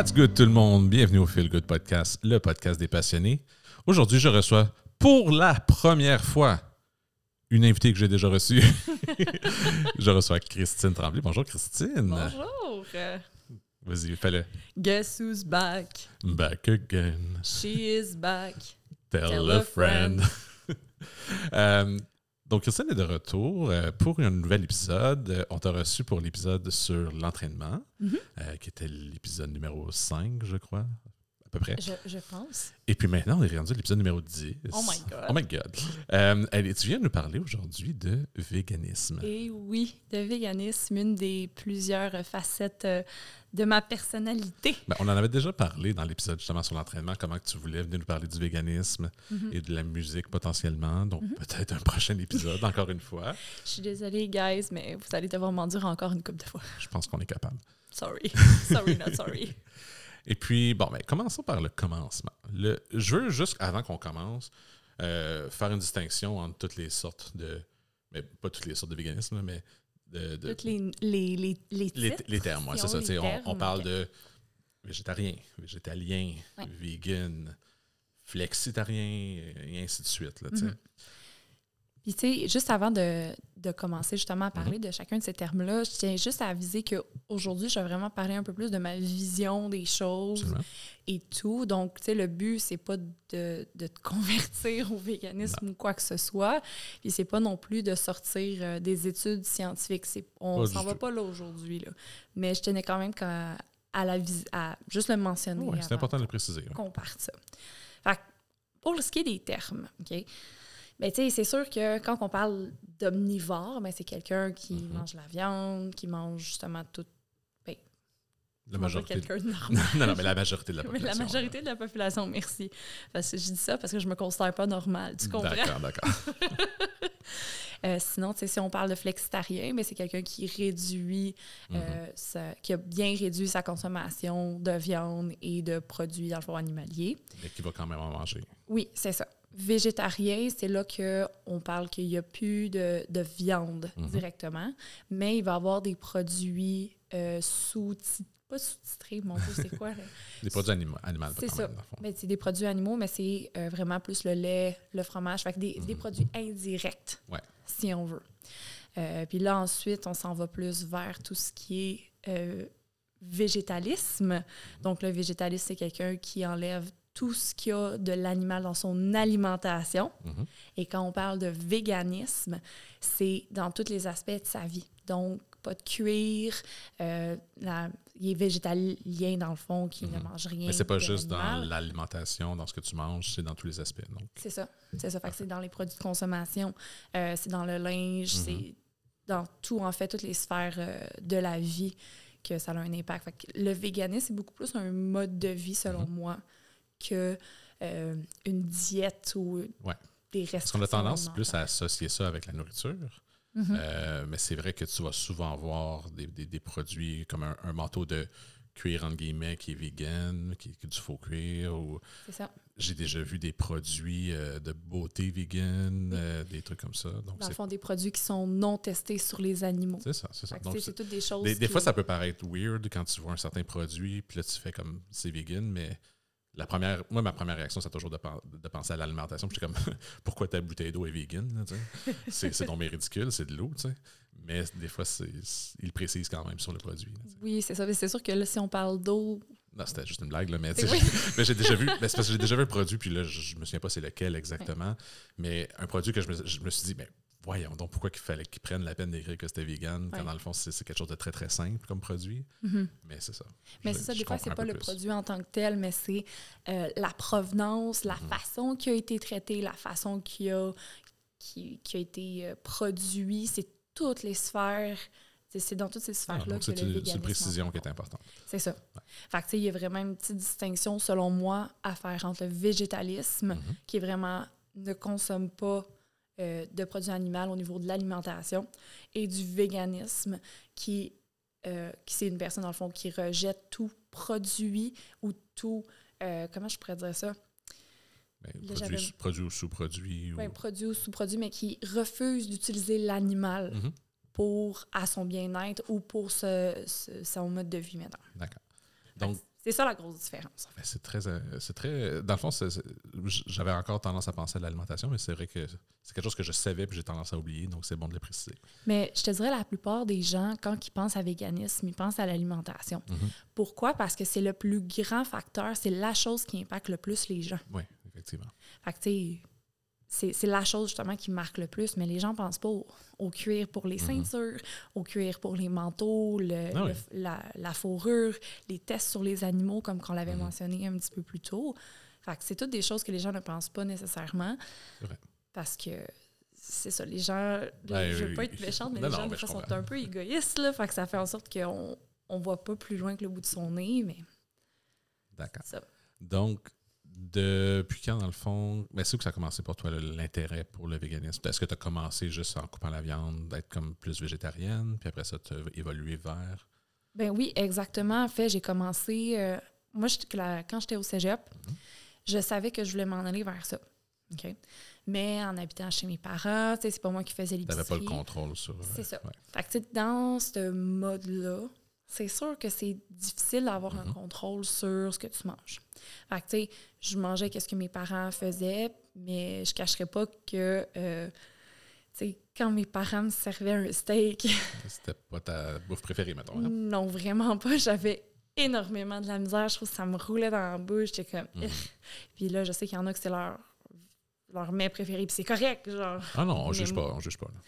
What's good tout le monde? Bienvenue au Feel Good Podcast, le podcast des passionnés. Aujourd'hui, je reçois pour la première fois une invitée que j'ai déjà reçue. je reçois Christine Tremblay. Bonjour Christine. Bonjour. Vas-y, fais-le. Guess who's back? Back again. She is back. Tell, Tell a a friend. Euh, donc, Christine est de retour euh, pour un nouvel épisode. Euh, On t'a reçu pour l'épisode sur l'entraînement, Mhm. euh, qui était l'épisode numéro 5, je crois, à peu près. Je, je pense. Et puis maintenant, on est rendu à l'épisode numéro 10. Oh my God. Oh my God. Euh, allez, tu viens nous parler aujourd'hui de véganisme. Et oui, de véganisme, une des plusieurs facettes euh, de ma personnalité. Ben, on en avait déjà parlé dans l'épisode justement sur l'entraînement, comment tu voulais venir nous parler du véganisme Mhm. et de la musique potentiellement. Donc peut-être un prochain épisode, encore une fois. Je suis désolée, guys, mais vous allez devoir m'en dire encore une couple de fois. Je pense qu'on est capable. Sorry. Sorry, not sorry. Et puis, bon, ben, commençons par le commencement. Le, je veux juste, avant qu'on commence, euh, faire une distinction entre toutes les sortes de. Mais pas toutes les sortes de véganisme, mais de. de- Toutes les, les, les, les les, titres, les termes, ouais, c'est ça. on parle de végétarien, végétalien, Ouais. vegan, flexitarien, et ainsi de suite. Là, sais. Puis, tu sais, juste avant de, de commencer justement à parler de chacun de ces termes-là, je tiens juste à aviser qu'aujourd'hui, je vais vraiment parler un peu plus de ma vision des choses Absolument. et tout. Donc, tu sais, le but, c'est pas de, de te convertir au véganisme ou quoi que ce soit. Puis, c'est pas non plus de sortir euh, des études scientifiques. On s'en va pas là aujourd'hui. Mais je tenais quand même qu'à- à, la vis- à juste le mentionner. Ouais, c'est important de le préciser. qu'on parte ça. Fait pour ce qui est des termes, OK? Ben, tu sais, c'est sûr que quand on parle d'omnivore, ben, c'est quelqu'un qui Mhm. mange la viande, qui mange justement tout. Ben, La majorité. de normal. non, non, mais la majorité de la Mais population. la majorité de la population, merci. Parce que je dis ça parce que je me considère pas normale. Tu comprends? D'accord, d'accord. Euh, sinon, si on parle de flexitarien, ben, c'est quelqu'un qui réduit, Mhm. euh, sa- qui a bien réduit sa consommation de viande et de produits dans le fond animalier. Mais qui va quand même en manger. Oui, c'est ça. Végétarien, c'est là qu'on parle qu'il n'y a plus de, de viande Mhm. directement, mais il va y avoir des produits euh, sous pas sous-titrés, mon Dieu, c'est quoi? là? Des produits animaux, C'est ça. même. Ben, c'est des produits animaux, mais c'est euh, vraiment plus le lait, le fromage, fait que des, des Mhm. produits indirects, Ouais. si on veut. Euh, puis là, ensuite, on s'en va plus vers tout ce qui est euh, végétalisme. Donc, le végétalisme, c'est quelqu'un qui enlève tout ce qu'il y a de l'animal dans son alimentation. Mhm. Et quand on parle de véganisme, c'est dans tous les aspects de sa vie. Donc, pas de cuir, euh, la- il est végétalien dans le fond, qui ne Mhm. mange rien. Mais c'est pas juste dans l'alimentation, dans ce que tu manges, c'est dans tous les aspects. C'est ça. C'est ça. Fait c'est dans les produits de consommation, euh, c'est dans le linge, Mhm. c'est dans tout, en fait, toutes les sphères euh, de la vie que ça a un impact. Fait que le véganisme, c'est beaucoup plus un mode de vie, selon moi, que euh, une diète ou Ouais. des Parce restrictions. qu'on a tendance plus à associer ça avec la nourriture. Mhm. Euh, mais c'est vrai que tu vas souvent voir des, des- des produits comme un, un manteau de cuir, entre guillemets, qui est vegan, qui, qui est du faux cuir. Ou C'est ça. j'ai déjà vu des produits euh, de beauté vegan, euh, des trucs comme ça. Donc, Dans le fond, des produits qui sont non testés sur les animaux. c'est ça, c'est ça. C'est- toutes des choses. des, des fois, ça peut paraître weird quand tu vois un certain produit, puis là, tu fais comme c'est vegan, mais la première, moi, ma première réaction, c'est toujours de, pen- de penser à l'alimentation. Puis je suis comme, pourquoi ta bouteille d'eau est vegan? c'est bien ridicule, c'est de l'eau, tu sais. Mais des fois, ils précisent quand même sur le produit. là. Oui, c'est ça. C'est sûr que là, si on parle d'eau, Non, c'était juste une blague, là, mais, oui. mais j'ai déjà vu, parce que j'ai déjà vu un produit, puis là, je, je me souviens pas c'est lequel exactement, mais un produit que je me, je me suis dit, mais voyons donc, pourquoi qu'il fallait qu'ils prennent la peine d'écrire que c'était vegan, quand Ouais. dans le fond, c'est, quelque chose de très, très simple comme produit. Mhm. Mais c'est ça. Mais c'est ça, des fois, c'est pas le plus. produit en tant que tel, mais c'est euh, la provenance, la Mhm. façon qui a été traité, la façon qui a, qui, qui a été euh, produit. C'est toutes les sphères. C'est dans toutes ces Ah, sphères-là donc que c'est le une, c'est une précision qui est importante. C'est ça. Fait que, il y a vraiment une petite distinction, selon moi, à faire entre le végétalisme, Mhm. qui est vraiment ne consomme pas euh, de produits animaux au niveau de l'alimentation, et du véganisme, qui, euh, qui c'est une personne, dans le fond, qui rejette tout produit ou tout. euh, comment je pourrais dire ça? Ben, Là, produit, ou sous-produit. Ouais, ou... produit ou sous-produit, mais qui refuse d'utiliser l'animal Mhm. pour à son bien-être ou pour ce, ce- son mode de vie maintenant. D'accord. Donc, C'est ça la grosse différence. Ben, c'est très, euh, c'est très. Dans le fond, j'avais encore tendance à penser à l'alimentation, mais c'est vrai que c'est quelque chose que je savais puis j'ai tendance à oublier, donc c'est bon de le préciser. Mais je te dirais, la plupart des gens, quand ils pensent à véganisme, ils pensent à l'alimentation. Mhm. Pourquoi? Parce que c'est le plus grand facteur, c'est la chose qui impacte le plus les gens. Oui, effectivement. Fait que, tu sais, c'est la chose justement qui marque le plus, mais les gens pensent pas au, au cuir pour les Mhm. ceintures, au cuir pour les manteaux, le- Ah oui. le- la, la fourrure, les tests sur les animaux, comme qu'on l'avait Mhm. mentionné un petit peu plus tôt. Fait que c'est toutes des choses que les gens ne pensent pas nécessairement. Vrai. Parce que c'est ça, les gens. Ben, je veux pas être méchante, mais Non, les gens, des je fois, sont un peu égoïstes, là. Fait que ça fait en sorte qu'on on voit pas plus loin que le bout de son nez, mais D'accord. Donc, depuis quand, dans le fond, ben, c'est où que ça a commencé pour toi, l'intérêt pour le véganisme? Est-ce que tu as commencé juste en coupant la viande, d'être comme plus végétarienne, puis après ça, tu as évolué vers? Ben oui, exactement. En fait, j'ai commencé. euh, moi, la- quand j'étais au cégep, Mhm. je savais que je voulais m'en aller vers ça. OK? Mais en habitant chez mes parents, c'est pas moi qui faisais Tu l'épicerie. n'avais pas le contrôle sur. euh, C'est ça. ouais. Fait que, dans ce mode-là, c'est sûr que c'est difficile d'avoir un Mhm. contrôle sur ce que tu manges. Fait que, tu sais, je mangeais qu'est-ce que mes parents faisaient, mais je cacherais pas que, euh, tu sais, quand mes parents me servaient un steak, C'était pas ta bouffe préférée, mettons. hein? non, vraiment pas. J'avais énormément de la misère. Je trouve que ça me roulait dans la bouche. J'étais comme... Mhm. Puis là, je sais qu'il y en a que c'est leur, leur mets préféré, puis c'est correct, genre Ah non, on Mais juge pas, on juge pas. là.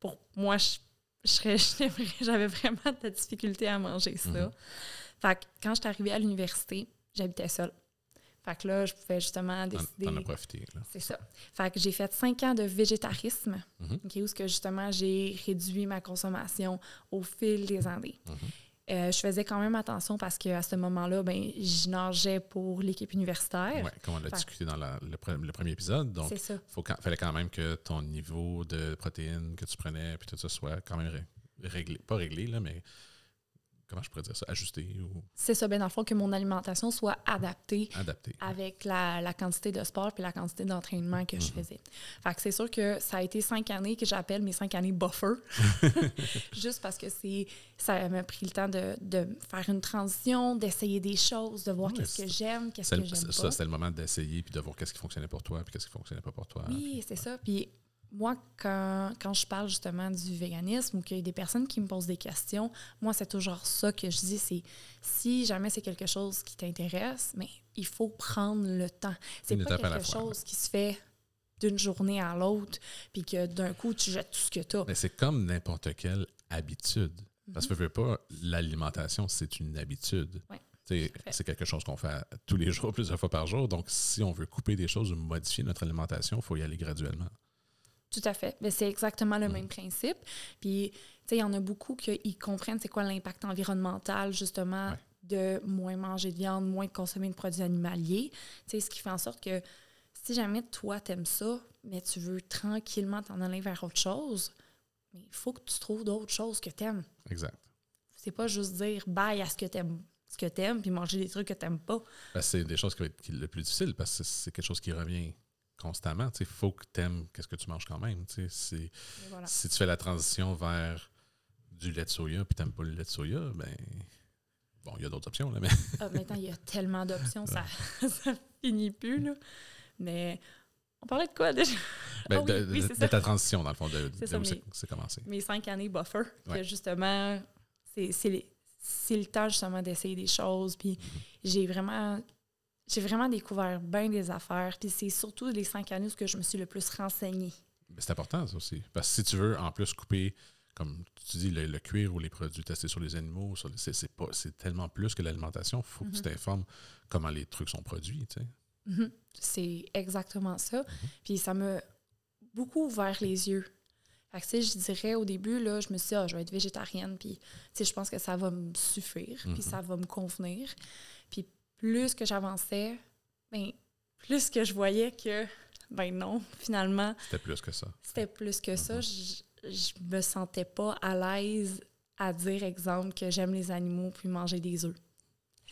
pour moi, je, j'avais vraiment de la difficulté à manger ça. Mhm. Fait que quand j'étais arrivée à l'université, j'habitais seule. Fait que là, je pouvais justement décider. T'en as profité. Là. C'est ça. Fait que j'ai fait cinq ans de végétarisme, Mhm. ok, où ce que justement j'ai réduit ma consommation au fil des années. Mhm. Euh, je faisais quand même attention parce qu'à ce moment-là, ben, je nageais pour l'équipe universitaire. Ouais, comme on l'a discuté dans la- le, pre- le premier épisode. Donc, il fallait quand même que ton niveau de protéines que tu prenais puis tout ça soit quand même ré- réglé. Pas réglé, là, mais comment je pourrais dire ça? Ajusté ou C'est ça, ben, dans le fond, que mon alimentation soit adaptée adapté. avec la, la quantité de sport puis la quantité d'entraînement que je Mhm. faisais. Fait que c'est sûr que ça a été cinq années que j'appelle mes cinq années buffer. Juste parce que c'est ça m'a pris le temps de, de faire une transition, d'essayer des choses, de voir qu'est-ce que c'est- j'aime, qu'est-ce C'est que j'aime ça, pas. c'était le moment d'essayer puis de voir qu'est-ce qui fonctionnait pour toi puis qu'est-ce qui fonctionnait pas pour toi. Oui, c'est ça. Puis moi, quand, quand je parle justement du véganisme ou qu'il y a des personnes qui me posent des questions, moi, c'est toujours ça que je dis, c'est si jamais c'est quelque chose qui t'intéresse, mais il faut prendre le temps. C'est pas quelque fois, chose qui se fait d'une journée à l'autre, puis que d'un coup, tu jettes tout ce que tu as. Mais c'est comme n'importe quelle habitude. Parce que, veux pas, l'alimentation, c'est une habitude. Ouais. C'est quelque chose qu'on fait tous les jours, plusieurs fois par jour. Donc, si on veut couper des choses ou modifier notre alimentation, il faut y aller graduellement. Tout à fait. Mais c'est exactement le Mhm. même principe. Puis, tu sais, il y en a beaucoup qui comprennent c'est quoi l'impact environnemental, justement, Ouais. de moins manger de viande, moins consommer de produits animaliers. Tu sais, ce qui fait en sorte que si jamais toi, t'aimes ça, mais tu veux tranquillement t'en aller vers autre chose, mais il faut que tu trouves d'autres choses que t'aimes. Exact. C'est pas juste dire bye à ce que t'aimes ce que t'aimes puis manger des trucs que t'aimes pas. Que c'est des choses qui vont être le plus difficile parce que c'est quelque chose qui revient constamment. Il faut que tu aimes qu'est-ce que tu manges quand même. Voilà. Si tu fais la transition vers du lait de soya puis tu n'aimes pas le lait de soya, ben bon, il y a d'autres options, là, mais Ah, maintenant, il y a tellement d'options, ça, ça finit plus, là. Mais on parlait de quoi déjà? ben, Ah oui, de, oui, de- ta transition, dans le fond, de, où c'est commencé. Mes cinq années buffer, Ouais. que justement, c'est le temps justement d'essayer des choses. Puis j'ai vraiment, j'ai vraiment découvert bien des affaires. Puis c'est surtout les cinq années où que je me suis le plus renseignée. C'est important, ça aussi. Parce que si tu veux, en plus, couper, comme tu dis, le, le cuir ou les produits testés sur les animaux, c'est tellement plus que l'alimentation. Il faut que tu Mhm. t'informes comment les trucs sont produits. tu sais. Mhm. C'est exactement ça. Mhm. Puis ça m'a beaucoup ouvert les yeux. Fait que, tu sais, je dirais au début, là, je me suis dit, ah, je vais être végétarienne, puis tu sais, je pense que ça va me suffire, puis ça va me convenir. Puis plus que j'avançais, ben, plus que je voyais que, ben non, finalement, C'était plus que ça. c'était plus que ça. Mhm. Je, je me sentais pas à l'aise à dire, exemple, que j'aime les animaux puis manger des œufs.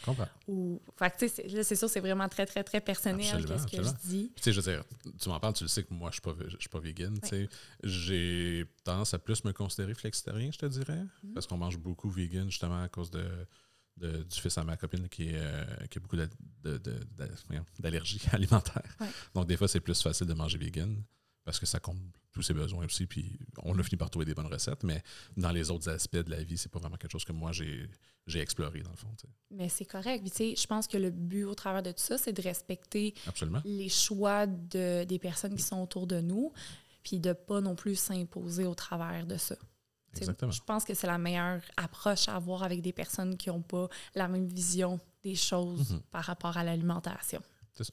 Comprends. Ou, fait que, tu sais, c'est- là, c'est sûr, c'est vraiment très, très, très personnel, qu'est-ce que je dis. Tu sais, je veux dire, tu m'en parles, tu le sais que moi, je suis pas, je suis pas vegan. tu sais. J'ai tendance à plus me considérer flexitarien, je te dirais. Mhm. Parce qu'on mange beaucoup vegan, justement, à cause de de- du fils à ma copine qui, est, euh, qui a beaucoup d'allergies alimentaires. Ouais. Donc, des fois, c'est plus facile de manger vegan parce que ça comble tous ses besoins aussi. Puis, on a fini par trouver des bonnes recettes, mais dans les autres aspects de la vie, c'est pas vraiment quelque chose que moi, j'ai j'ai exploré, dans le fond. Mais c'est correct. Puis, tu sais, je pense que le but au travers de tout ça, c'est de respecter Absolument. les choix de, des personnes qui sont autour de nous, puis de pas non plus s'imposer au travers de ça. Exactement. Je pense que c'est la meilleure approche à avoir avec des personnes qui n'ont pas la même vision des choses Mhm. par rapport à l'alimentation.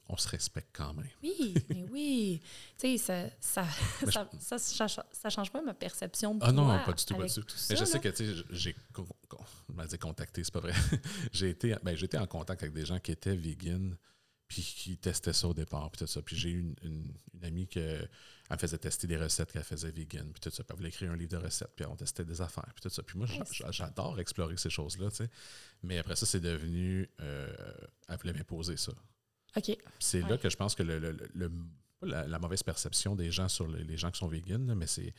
On se respecte quand même. Oui, mais oui. Tu sais, ça ça, ça, ça, ça- ça change pas ma perception de Ah non, pas du tout, pas du tout. tout Mais je sais que, tu sais, j'ai contacté, c'est pas vrai. j'ai été, ben, été en contact avec des gens qui étaient vegan, puis qui testaient ça au départ, puis tout ça. Puis j'ai eu une, une- une amie qui elle me faisait tester des recettes qu'elle faisait vegan, puis tout ça. Puis elle voulait écrire un livre de recettes, puis on testait des affaires, puis tout ça. Puis moi, j'adore explorer ces choses-là, tu sais. Mais après ça, c'est devenu, euh, elle voulait m'imposer ça. OK. C'est là que je pense que le, le- le- la, la mauvaise perception des gens sur les, les gens qui sont véganes, mais c'est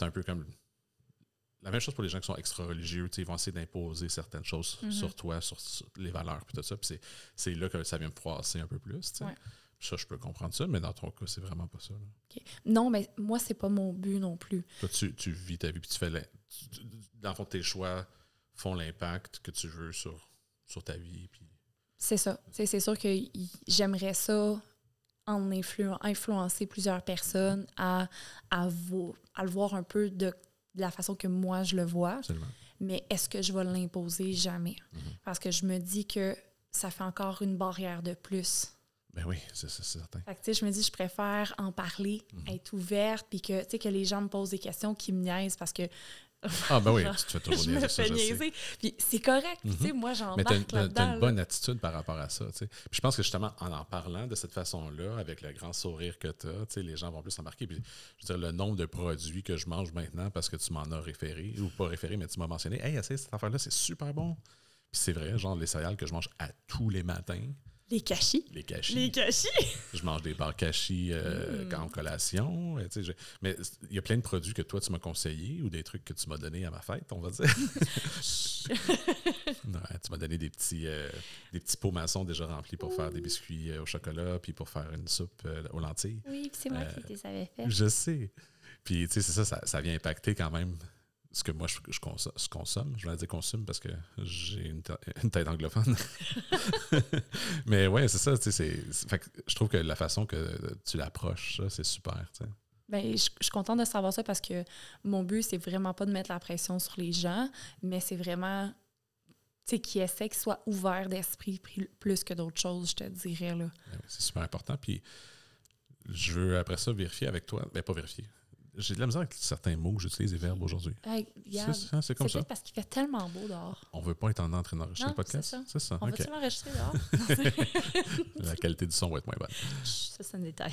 un peu comme la même chose pour les gens qui sont extra-religieux. Ils vont essayer d'imposer certaines choses Mhm. sur toi, sur, sur les valeurs, puis tout ça. Puis c'est- c'est là que ça vient me froisser un peu plus. Ouais. Ça, je peux comprendre ça, mais dans ton cas, c'est vraiment pas ça. Non, mais moi, c'est pas mon but non plus. Toi, tu, tu vis ta vie, puis tu fais. tu- tu- dans le fond, tes choix font l'impact que tu veux sur, sur ta vie. Puis C'est ça. C'est sûr que j'aimerais ça en influ- influencer plusieurs personnes à, à, vo- à le voir un peu de, de la façon que moi je le vois. absolument. Mais est-ce que je vais l'imposer? Jamais. Mhm. Parce que je me dis que ça fait encore une barrière de plus. Ben oui, c'est c'est certain. Fait que, tu sais, je me dis, je préfère en parler, Mhm. être ouverte, puis que, tu sais, que les gens me posent des questions qui me niaisent parce que Ah, ben oui, Genre, tu te fais toujours je me niaiser, fais je sais. niaiser. Puis c'est correct, tu sais, Mhm. moi, j'en Mais tu as, là-dedans. une bonne attitude par rapport à ça. tu sais. Puis je pense que justement, en en parlant de cette façon-là, avec le grand sourire que tu as, les gens vont plus embarquer. Puis, je veux dire, le nombre de produits que je mange maintenant parce que tu m'en as référé, ou pas référé, mais tu m'as mentionné, hey, essaye cette affaire-là, c'est super bon. Puis c'est vrai, genre les céréales que je mange à tous les matins, Les cachis. les cachis. Les cachis! Je mange des bars cachis euh, Mm. en collation. euh, je- Mais il y a plein de produits que toi, tu m'as conseillés ou des trucs que tu m'as donnés à ma fête, on va dire. Ouais, tu m'as donné des petits, euh, des petits pots maçons déjà remplis pour faire des biscuits euh, au chocolat puis pour faire une soupe euh, aux lentilles. oui, puis c'est moi Euh, qui les avais fait. Je sais. Puis, tu sais, c'est ça, ça, ça vient impacter quand même ce que moi, je, je consomme, je consomme. Je vais dire consomme parce que j'ai une, une tête anglophone. Mais ouais, c'est ça, tu sais, je trouve que la façon que tu l'approches, ça, c'est super, tu sais. Ben, je, je suis contente de savoir ça parce que mon but, c'est vraiment pas de mettre la pression sur les gens, mais c'est vraiment qu'ils essaient qu'ils soient ouverts d'esprit pri- plus que d'autres choses, je te dirais. Là. Ben C'est super important. Puis je veux après ça vérifier avec toi. Ben, pas vérifier. J'ai de la misère avec certains mots que j'utilise, les verbes aujourd'hui. Hey, C'est ça, c'est c'est comme ça. peut-être parce qu'il fait tellement beau dehors. On veut pas être en train d'enregistrer Non, le podcast. c'est ça. C'est ça. On ok. va-tu l'enregistrer dehors? La qualité du son va être moins bonne. ça, c'est un détail.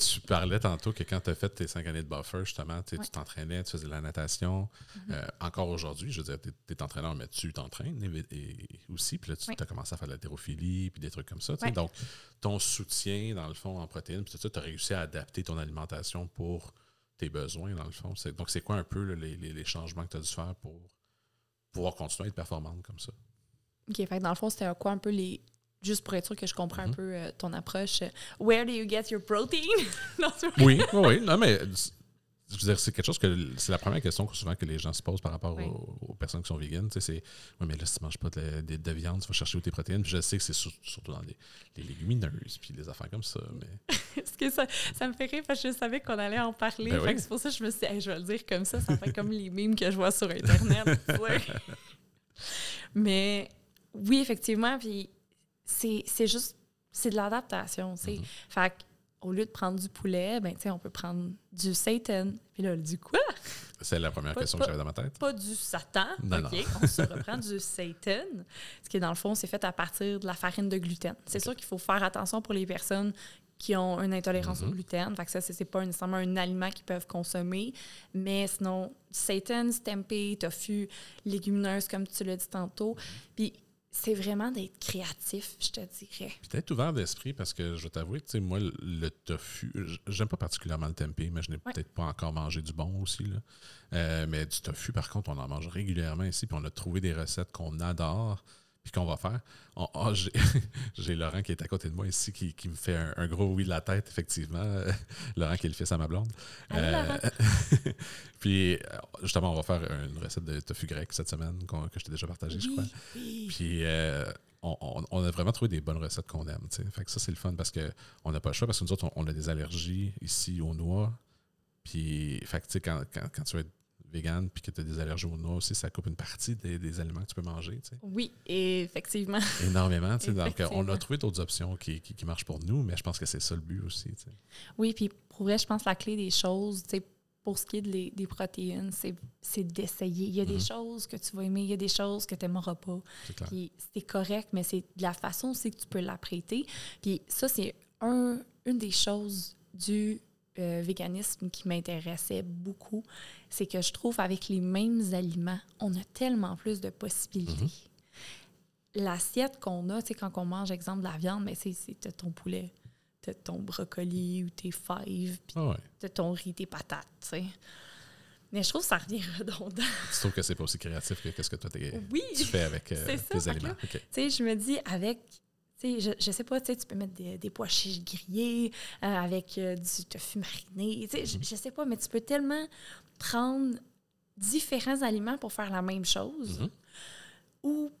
tu parlais tantôt que quand tu as fait tes cinq années de buffer, justement, tu sais, Ouais. tu t'entraînais, tu faisais de la natation. Mhm. Euh, encore aujourd'hui, je veux dire, tu es, entraîneur, mais tu t'entraînes et, et aussi. Puis là, tu as commencé à faire de l'haltérophilie puis des trucs comme ça. Ouais. Donc, ton soutien, dans le fond, en protéines, puis tout ça, tu as réussi à adapter ton alimentation pour tes besoins, dans le fond. Donc, c'est quoi un peu là, les, les- changements que tu as dû faire pour pouvoir continuer à être performante comme ça? OK, fait que dans le fond, c'était quoi un peu les. Juste pour être sûr que je comprends un Mhm. peu euh, ton approche. euh, Where do you get your protein? non, oui, oui. Non, mais je veux dire, c'est quelque chose que c'est la première question que souvent que les gens se posent par rapport Oui. aux, aux personnes qui sont véganes. Tu sais, c'est oui, mais là, si tu manges pas de, de- de viande, tu vas chercher où tes protéines. Puis je sais que c'est sur- surtout dans les, les légumineuses, puis les affaires comme ça. Mais Parce que ça, ça me fait rire parce que je savais qu'on allait en parler. Ben oui. c'est pour ça que je me suis dit, Hey, je vais le dire comme ça. Ça fait comme les mimes que je vois sur Internet. Mais oui, effectivement, puis c'est juste, c'est de l'adaptation, sais. Mhm. Fait qu'au lieu de prendre du poulet, ben, on peut prendre du seitan. Puis là, du quoi? c'est la première Pas- question pas- que j'avais dans ma tête. Pas du satan, Non, OK? On se reprend du seitan, ce qui, dans le fond, c'est fait à partir de la farine de gluten. C'est sûr qu'il faut faire attention pour les personnes qui ont une intolérance au Mhm. gluten. Fait que ça, c'est pas nécessairement un aliment qu'ils peuvent consommer. Mais sinon, seitan, tempeh, tofu, légumineuses, comme tu l'as dit tantôt. Puis c'est vraiment d'être créatif, je te dirais. Puis d'être ouvert d'esprit parce que je vais t'avouer, tu sais, moi, le- tofu, j'aime pas particulièrement le tempeh, mais je n'ai Ouais. peut-être pas encore mangé du bon aussi. Là. Euh, mais du tofu, par contre, on en mange régulièrement ici, puis on a trouvé des recettes qu'on adore, puis qu'on va faire. Ah, j'ai- Laurent qui est à côté de moi ici, qui, qui me fait un, un gros oui de la tête, effectivement. Laurent qui est le fils à ma blonde. puis euh, justement, on va faire une recette de tofu grec cette semaine que je t'ai déjà partagée, je crois. oui. Puis euh, on, on- on a vraiment trouvé des bonnes recettes qu'on aime. Fait que ça, c'est le fun parce qu'on n'a pas le choix parce que nous autres, on, on a des allergies ici aux noix. Puis, fait que, tu sais, quand, quand, quand tu vas être vegan puis que tu as des allergies aux noix aussi, ça coupe une partie des, des aliments que tu peux manger. Oui, effectivement. Énormément. tu sais. Donc, on a Effectivement. trouvé d'autres options qui, qui, qui marchent pour nous, mais je pense que c'est ça le but aussi. Oui, puis pour vrai, je pense que la clé des choses, tu sais, pour ce qui est de les- des protéines, c'est d'essayer. Il y a des Mhm. choses que tu vas aimer, il y a des choses que tu n'aimeras pas. C'est clair. Puis c'est correct, mais c'est de la façon aussi que tu peux l'apprêter. Puis ça, c'est un, une des choses du euh, véganisme qui m'intéressait beaucoup. C'est que je trouve avec les mêmes aliments, on a tellement plus de possibilités. L'assiette qu'on a, tu sais, quand on mange, exemple, de la viande, mais c'est c'est ton poulet, t'as ton brocoli ou tes fèves, puis Ah ouais. t'as ton riz, tes patates, tu sais. Mais je trouve que ça revient redondant. Tu trouves que c'est pas aussi créatif que ce que toi t'es- Oui! tu fais avec euh, ça, tes aliments. Tu sais, je me dis, avec, je, je sais pas, tu peux mettre des, des pois chiches grillés euh, avec euh, du tofu mariné. Je, je sais pas, mais tu peux tellement prendre différents aliments pour faire la même chose. Mhm. Ou,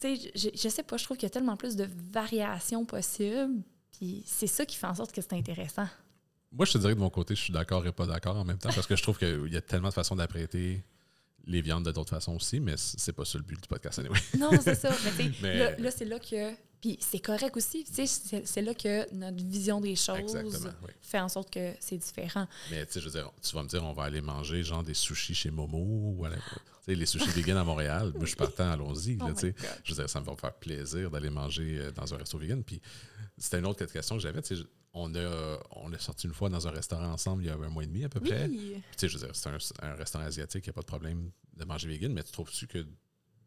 tu sais, je, je sais pas, je trouve qu'il y a tellement plus de variations possibles. Puis c'est ça qui fait en sorte que c'est intéressant. Moi, je te dirais de mon côté, je suis d'accord et pas d'accord en même temps parce que je trouve qu'il y a tellement de façons d'apprêter les viandes de d'autres façons aussi, mais c'est pas ça le but du podcast anyway. Non, c'est ça. Mais, Là, là, c'est là que. Puis c'est correct aussi. C'est là que notre vision des choses oui. fait en sorte que c'est différent. Mais tu sais, je veux dire, tu vas me dire, on va aller manger genre des sushis chez Momo ou whatever. Tu sais, les sushis vegan à Montréal, moi je suis partant, allons-y. Oh je veux dire, ça me va me faire plaisir d'aller manger euh, dans un resto vegan. Puis c'était une autre question que j'avais. On a, on a sorti une fois dans un restaurant ensemble il y a un mois et demi à peu près. Oui. Puis, je veux dire, c'est un, un restaurant asiatique, il n'y a pas de problème de manger vegan, mais tu trouves-tu que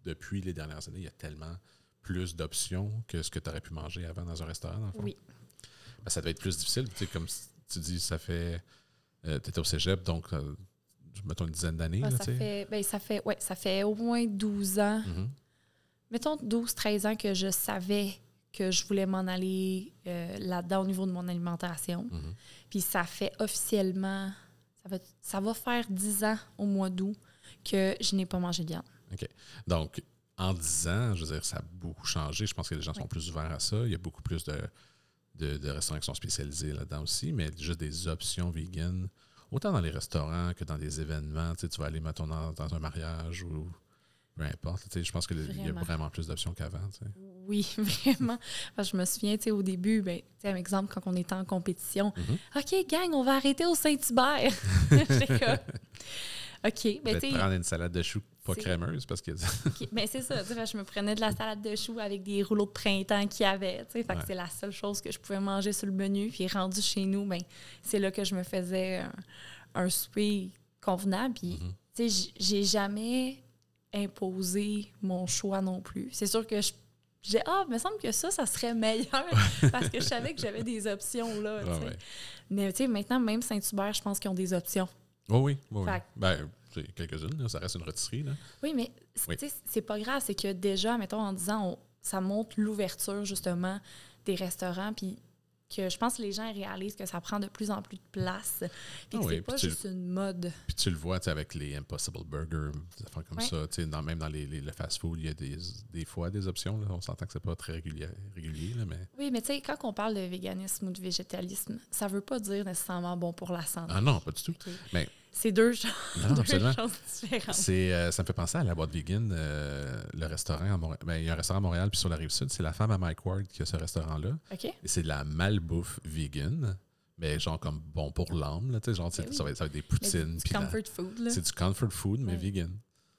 depuis les dernières années, il y a tellement plus d'options que ce que tu aurais pu manger avant dans un restaurant, dans le fond? Oui. Ben, ça devait être plus difficile. Tu sais, comme tu dis, ça fait. tu étais au cégep, donc, euh, mettons une dizaine d'années. Ah, ça, fait, ben, ça, fait, ouais, ça fait au moins 12 ans, Mhm. mettons 12-13 ans que je savais que je voulais m'en aller euh, là-dedans au niveau de mon alimentation. Mhm. Puis ça fait officiellement, ça va, ça va faire 10 ans au mois d'août que je n'ai pas mangé de viande. Donc, en 10 ans, je veux dire, ça a beaucoup changé. Je pense que les gens sont plus ouverts à ça. Il y a beaucoup plus de, de, de restaurants qui sont spécialisés là-dedans aussi, mais juste des options vegan, autant dans les restaurants que dans des événements. Tu, sais, tu vas aller, mettons, dans, dans un mariage ou peu importe. Je pense qu'il y a Vraiment. plus d'options qu'avant. Oui, vraiment. Je me souviens, au début, ben, un exemple, quand on était en compétition, Mhm. OK, gang, on va arrêter au Saint-Hubert. OK, ben, tu prendre une salade de choux pas crémeuse parce que. OK, ben, c'est ça. je me prenais de la salade de choux avec des rouleaux de printemps qu'il y avait. Fait Ouais. c'est la seule chose que je pouvais manger sur le menu. Puis rendu chez nous, ben, c'est là que je me faisais un, un souper convenable. Puis, j- j'ai jamais imposé mon choix non plus. C'est sûr que je j'ai ah, il me semble que ça ça serait meilleur parce que je savais que j'avais des options là, Ouais. Mais tu sais maintenant même Saint-Hubert, je pense qu'ils ont des options. Oh oui, oui, oui. Ben, c'est quelques-unes, ça reste une rôtisserie. Là. Oui, mais Oui. tu sais, c'est pas grave, c'est que déjà mettons en disant on- ça montre l'ouverture justement des restaurants puis que je pense que les gens réalisent que ça prend de plus en plus de place. Puis Ah oui, c'est pas juste une mode. Puis tu le vois avec les Impossible Burger, des affaires comme Ouais. ça. Dans, même dans les, les- le fast-food, il y a des, des fois des options. Là. On s'entend que c'est pas très régulier, régulier là, mais. Oui, mais tu sais, quand on parle de véganisme ou de végétalisme, ça veut pas dire nécessairement bon pour la santé. Ah non, pas du tout. Mais- C'est deux, choses- Non, deux absolument. choses différentes. C'est, euh, ça me fait penser à la boîte vegan, euh, le restaurant à Montréal. Ben, il y a un restaurant à Montréal, puis sur la rive sud, c'est la femme à Mike Ward qui a ce restaurant-là. Et c'est de la malbouffe vegan, mais genre comme bon pour l'âme. là, tu sais, Genre, c'est- Ben oui. ça, va être, ça va être des poutines. du puis la- comfort food, là. C'est du comfort food, mais vegan.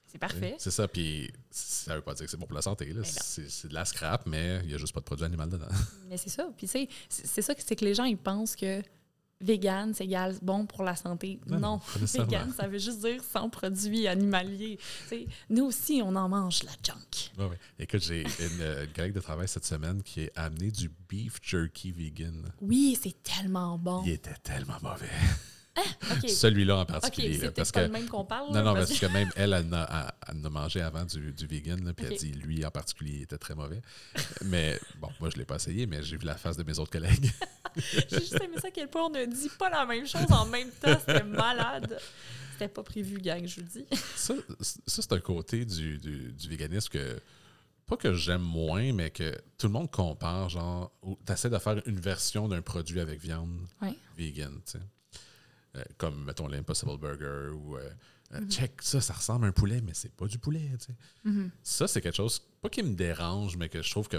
C'est parfait. C'est ça, puis ça veut pas dire que c'est bon pour la santé. là. Mais non. C'est c'est de la scrap, mais il y a juste pas de produit animal dedans. Mais c'est ça. Puis, tu sais, c'est c'est ça que c'est que les gens, ils pensent que vegan, c'est égal bon pour la santé. Non, vegan, ça veut juste dire sans produits animaliers. Nous aussi, on en mange la junk. Écoute, j'ai une, euh, une collègue de travail cette semaine qui a amené du beef jerky vegan. Oui, c'est tellement bon. Il était tellement mauvais. OK, Celui-là en particulier. c'est là, parce peut-être pas que le même qu'on parle. Non, non, parce parce que même elle, elle a, elle en a mangé avant du, du vegan, là, puis Ok. elle dit, lui en particulier, il était très mauvais. mais bon, moi, je ne l'ai pas essayé, mais j'ai vu la face de mes autres collègues. J'ai juste aimé ça à quel point on ne dit pas la même chose en même temps. C'était malade. C'était pas prévu, gang, je vous dis. ça, ça c'est un côté du, du, du véganisme que, pas que j'aime moins, mais que tout le monde compare, genre, tu essaies de faire une version d'un produit avec viande Ouais. vegan, tu sais. Euh, comme, mettons, l'Impossible Burger ou... euh, euh, Mhm. Check, ça, ça ressemble à un poulet, mais c'est pas du poulet, tu sais. Ça, c'est quelque chose, pas qui me dérange, mais que je trouve que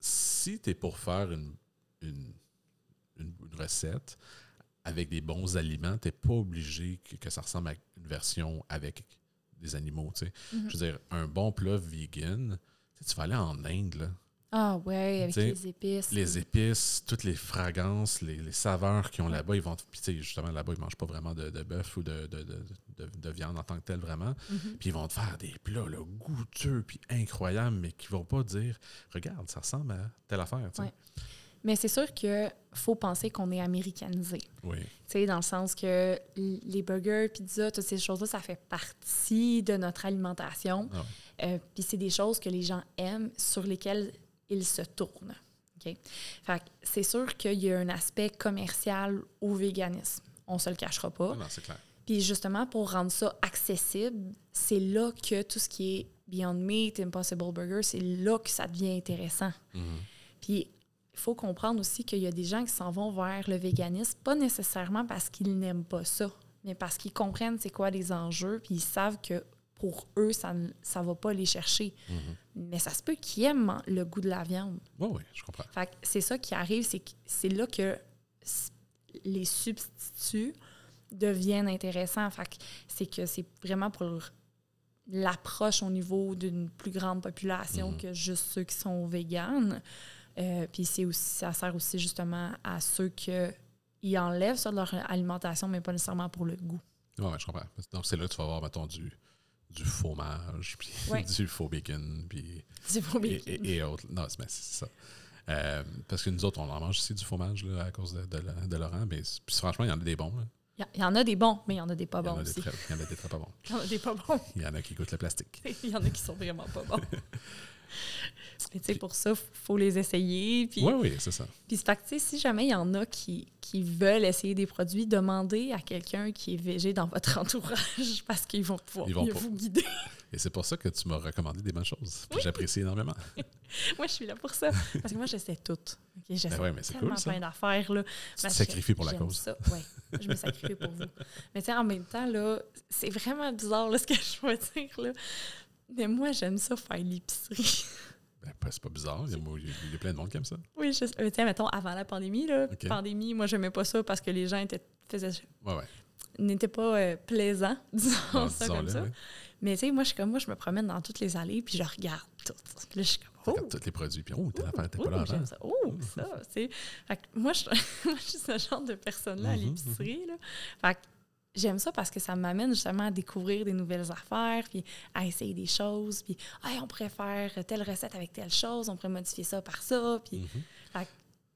si tu es pour faire une, une, une- une recette avec des bons aliments, tu pas obligé que, que ça ressemble à une version avec des animaux. tu sais. Mhm. Je veux dire, un bon plat vegan, tu sais, tu vas aller en Inde, là. Ah ouais, avec T'sais, les épices. les épices, toutes les fragrances, les, les saveurs qu'ils ont là-bas, ils vont. Puis, tu sais, justement, là-bas, ils ne mangent pas vraiment de, de bœuf ou de, de, de- de- de viande en tant que telle, vraiment. Mhm. Puis ils vont te faire des plats là, goûteux puis incroyables, mais qui vont pas dire Regarde, ça ressemble à telle affaire. Ouais. Mais c'est sûr que faut penser qu'on est américanisé. Oui. Tu sais, dans le sens que les burgers, pizza, toutes ces choses-là, ça fait partie de notre alimentation. Ah Euh, Puis c'est des choses que les gens aiment, sur lesquelles ils se tournent. OK? Fait que c'est sûr qu'il y a un aspect commercial au véganisme. On se le cachera pas. Non, non, c'est clair. Puis justement, pour rendre ça accessible, c'est là que tout ce qui est Beyond Meat, Impossible Burger, c'est là que ça devient intéressant. Mhm. Puis il faut comprendre aussi qu'il y a des gens qui s'en vont vers le véganisme, pas nécessairement parce qu'ils n'aiment pas ça, mais parce qu'ils comprennent c'est quoi les enjeux, puis ils savent que pour eux, ça ne va pas les chercher. Mhm. Mais ça se peut qu'ils aiment le goût de la viande. Oui, oui, je comprends. Fait que c'est ça qui arrive, c'est que c'est là que les substituts deviennent intéressants. Fait que c'est que c'est vraiment pour l'approche au niveau d'une plus grande population Mhm. que juste ceux qui sont véganes. Euh, Puis c'est aussi, ça sert aussi justement à ceux qui enlèvent ça de leur alimentation, mais pas nécessairement pour le goût. Oui, je comprends. Donc, c'est là que tu vas avoir, mettons, du, du fromage, puis Ouais. du faux bacon, puis. Pas Et, bien. et- et autres. Non, c'est ben, ça. Euh, parce que nous autres, on en mange aussi du fromage là, à cause de, de, la- de Laurent. Mais puis franchement, il y en a des bons. là. Il y, en a des bons, mais il y en a des pas bons aussi. il y en a des très pas bons. Il y en a des pas bons. Il y en a qui goûtent le plastique. Il y en a qui sont vraiment pas bons. Mais tu sais, pour ça, il faut les essayer. Puis, Oui, oui, c'est ça. puis c'est fait que, tu sais, si jamais il y en a qui, qui veulent essayer des produits, demandez à quelqu'un qui est végé dans votre entourage parce qu'ils vont pouvoir Ils vont mieux vous guider. Et c'est pour ça que tu m'as recommandé des bonnes choses. J'apprécie énormément. Moi, je suis là pour ça. Parce que moi, j'essaie tout. OK? J'essaie Ben ouais, tellement cool, plein d'affaires. Tu te sacrifies pour la cause. Ça. Ouais, je me sacrifie pour vous. Mais tu sais, en même temps, là, c'est vraiment bizarre là, ce que je vais dire. Là. Mais moi, j'aime ça faire l'épicerie. Ben, c'est pas bizarre. Il y, a, il y a- plein de monde qui aime ça. Oui, je, euh, tiens, mettons, avant la pandémie, là, OK. pandémie, moi, j'aimais pas ça parce que les gens étaient, faisaient, Ouais, ouais. n'étaient pas euh, plaisants, disons Non, ça comme disons-le, ça. Mais tu sais, moi, je suis comme moi, je me promène dans toutes les allées, puis je regarde tout. Là, je suis comme, oh, Regarde tous les produits. Puis, oh, telle affaire, t'es pas là avant. ça. Oh, ça, tu sais. Fait que moi, je, moi, je suis ce genre de personne-là à Mhm, l'épicerie, là. Fait que j'aime ça parce que ça m'amène justement à découvrir des nouvelles affaires, puis à essayer des choses, puis hey, on pourrait faire telle recette avec telle chose, on pourrait modifier ça par ça, puis Mhm. Fait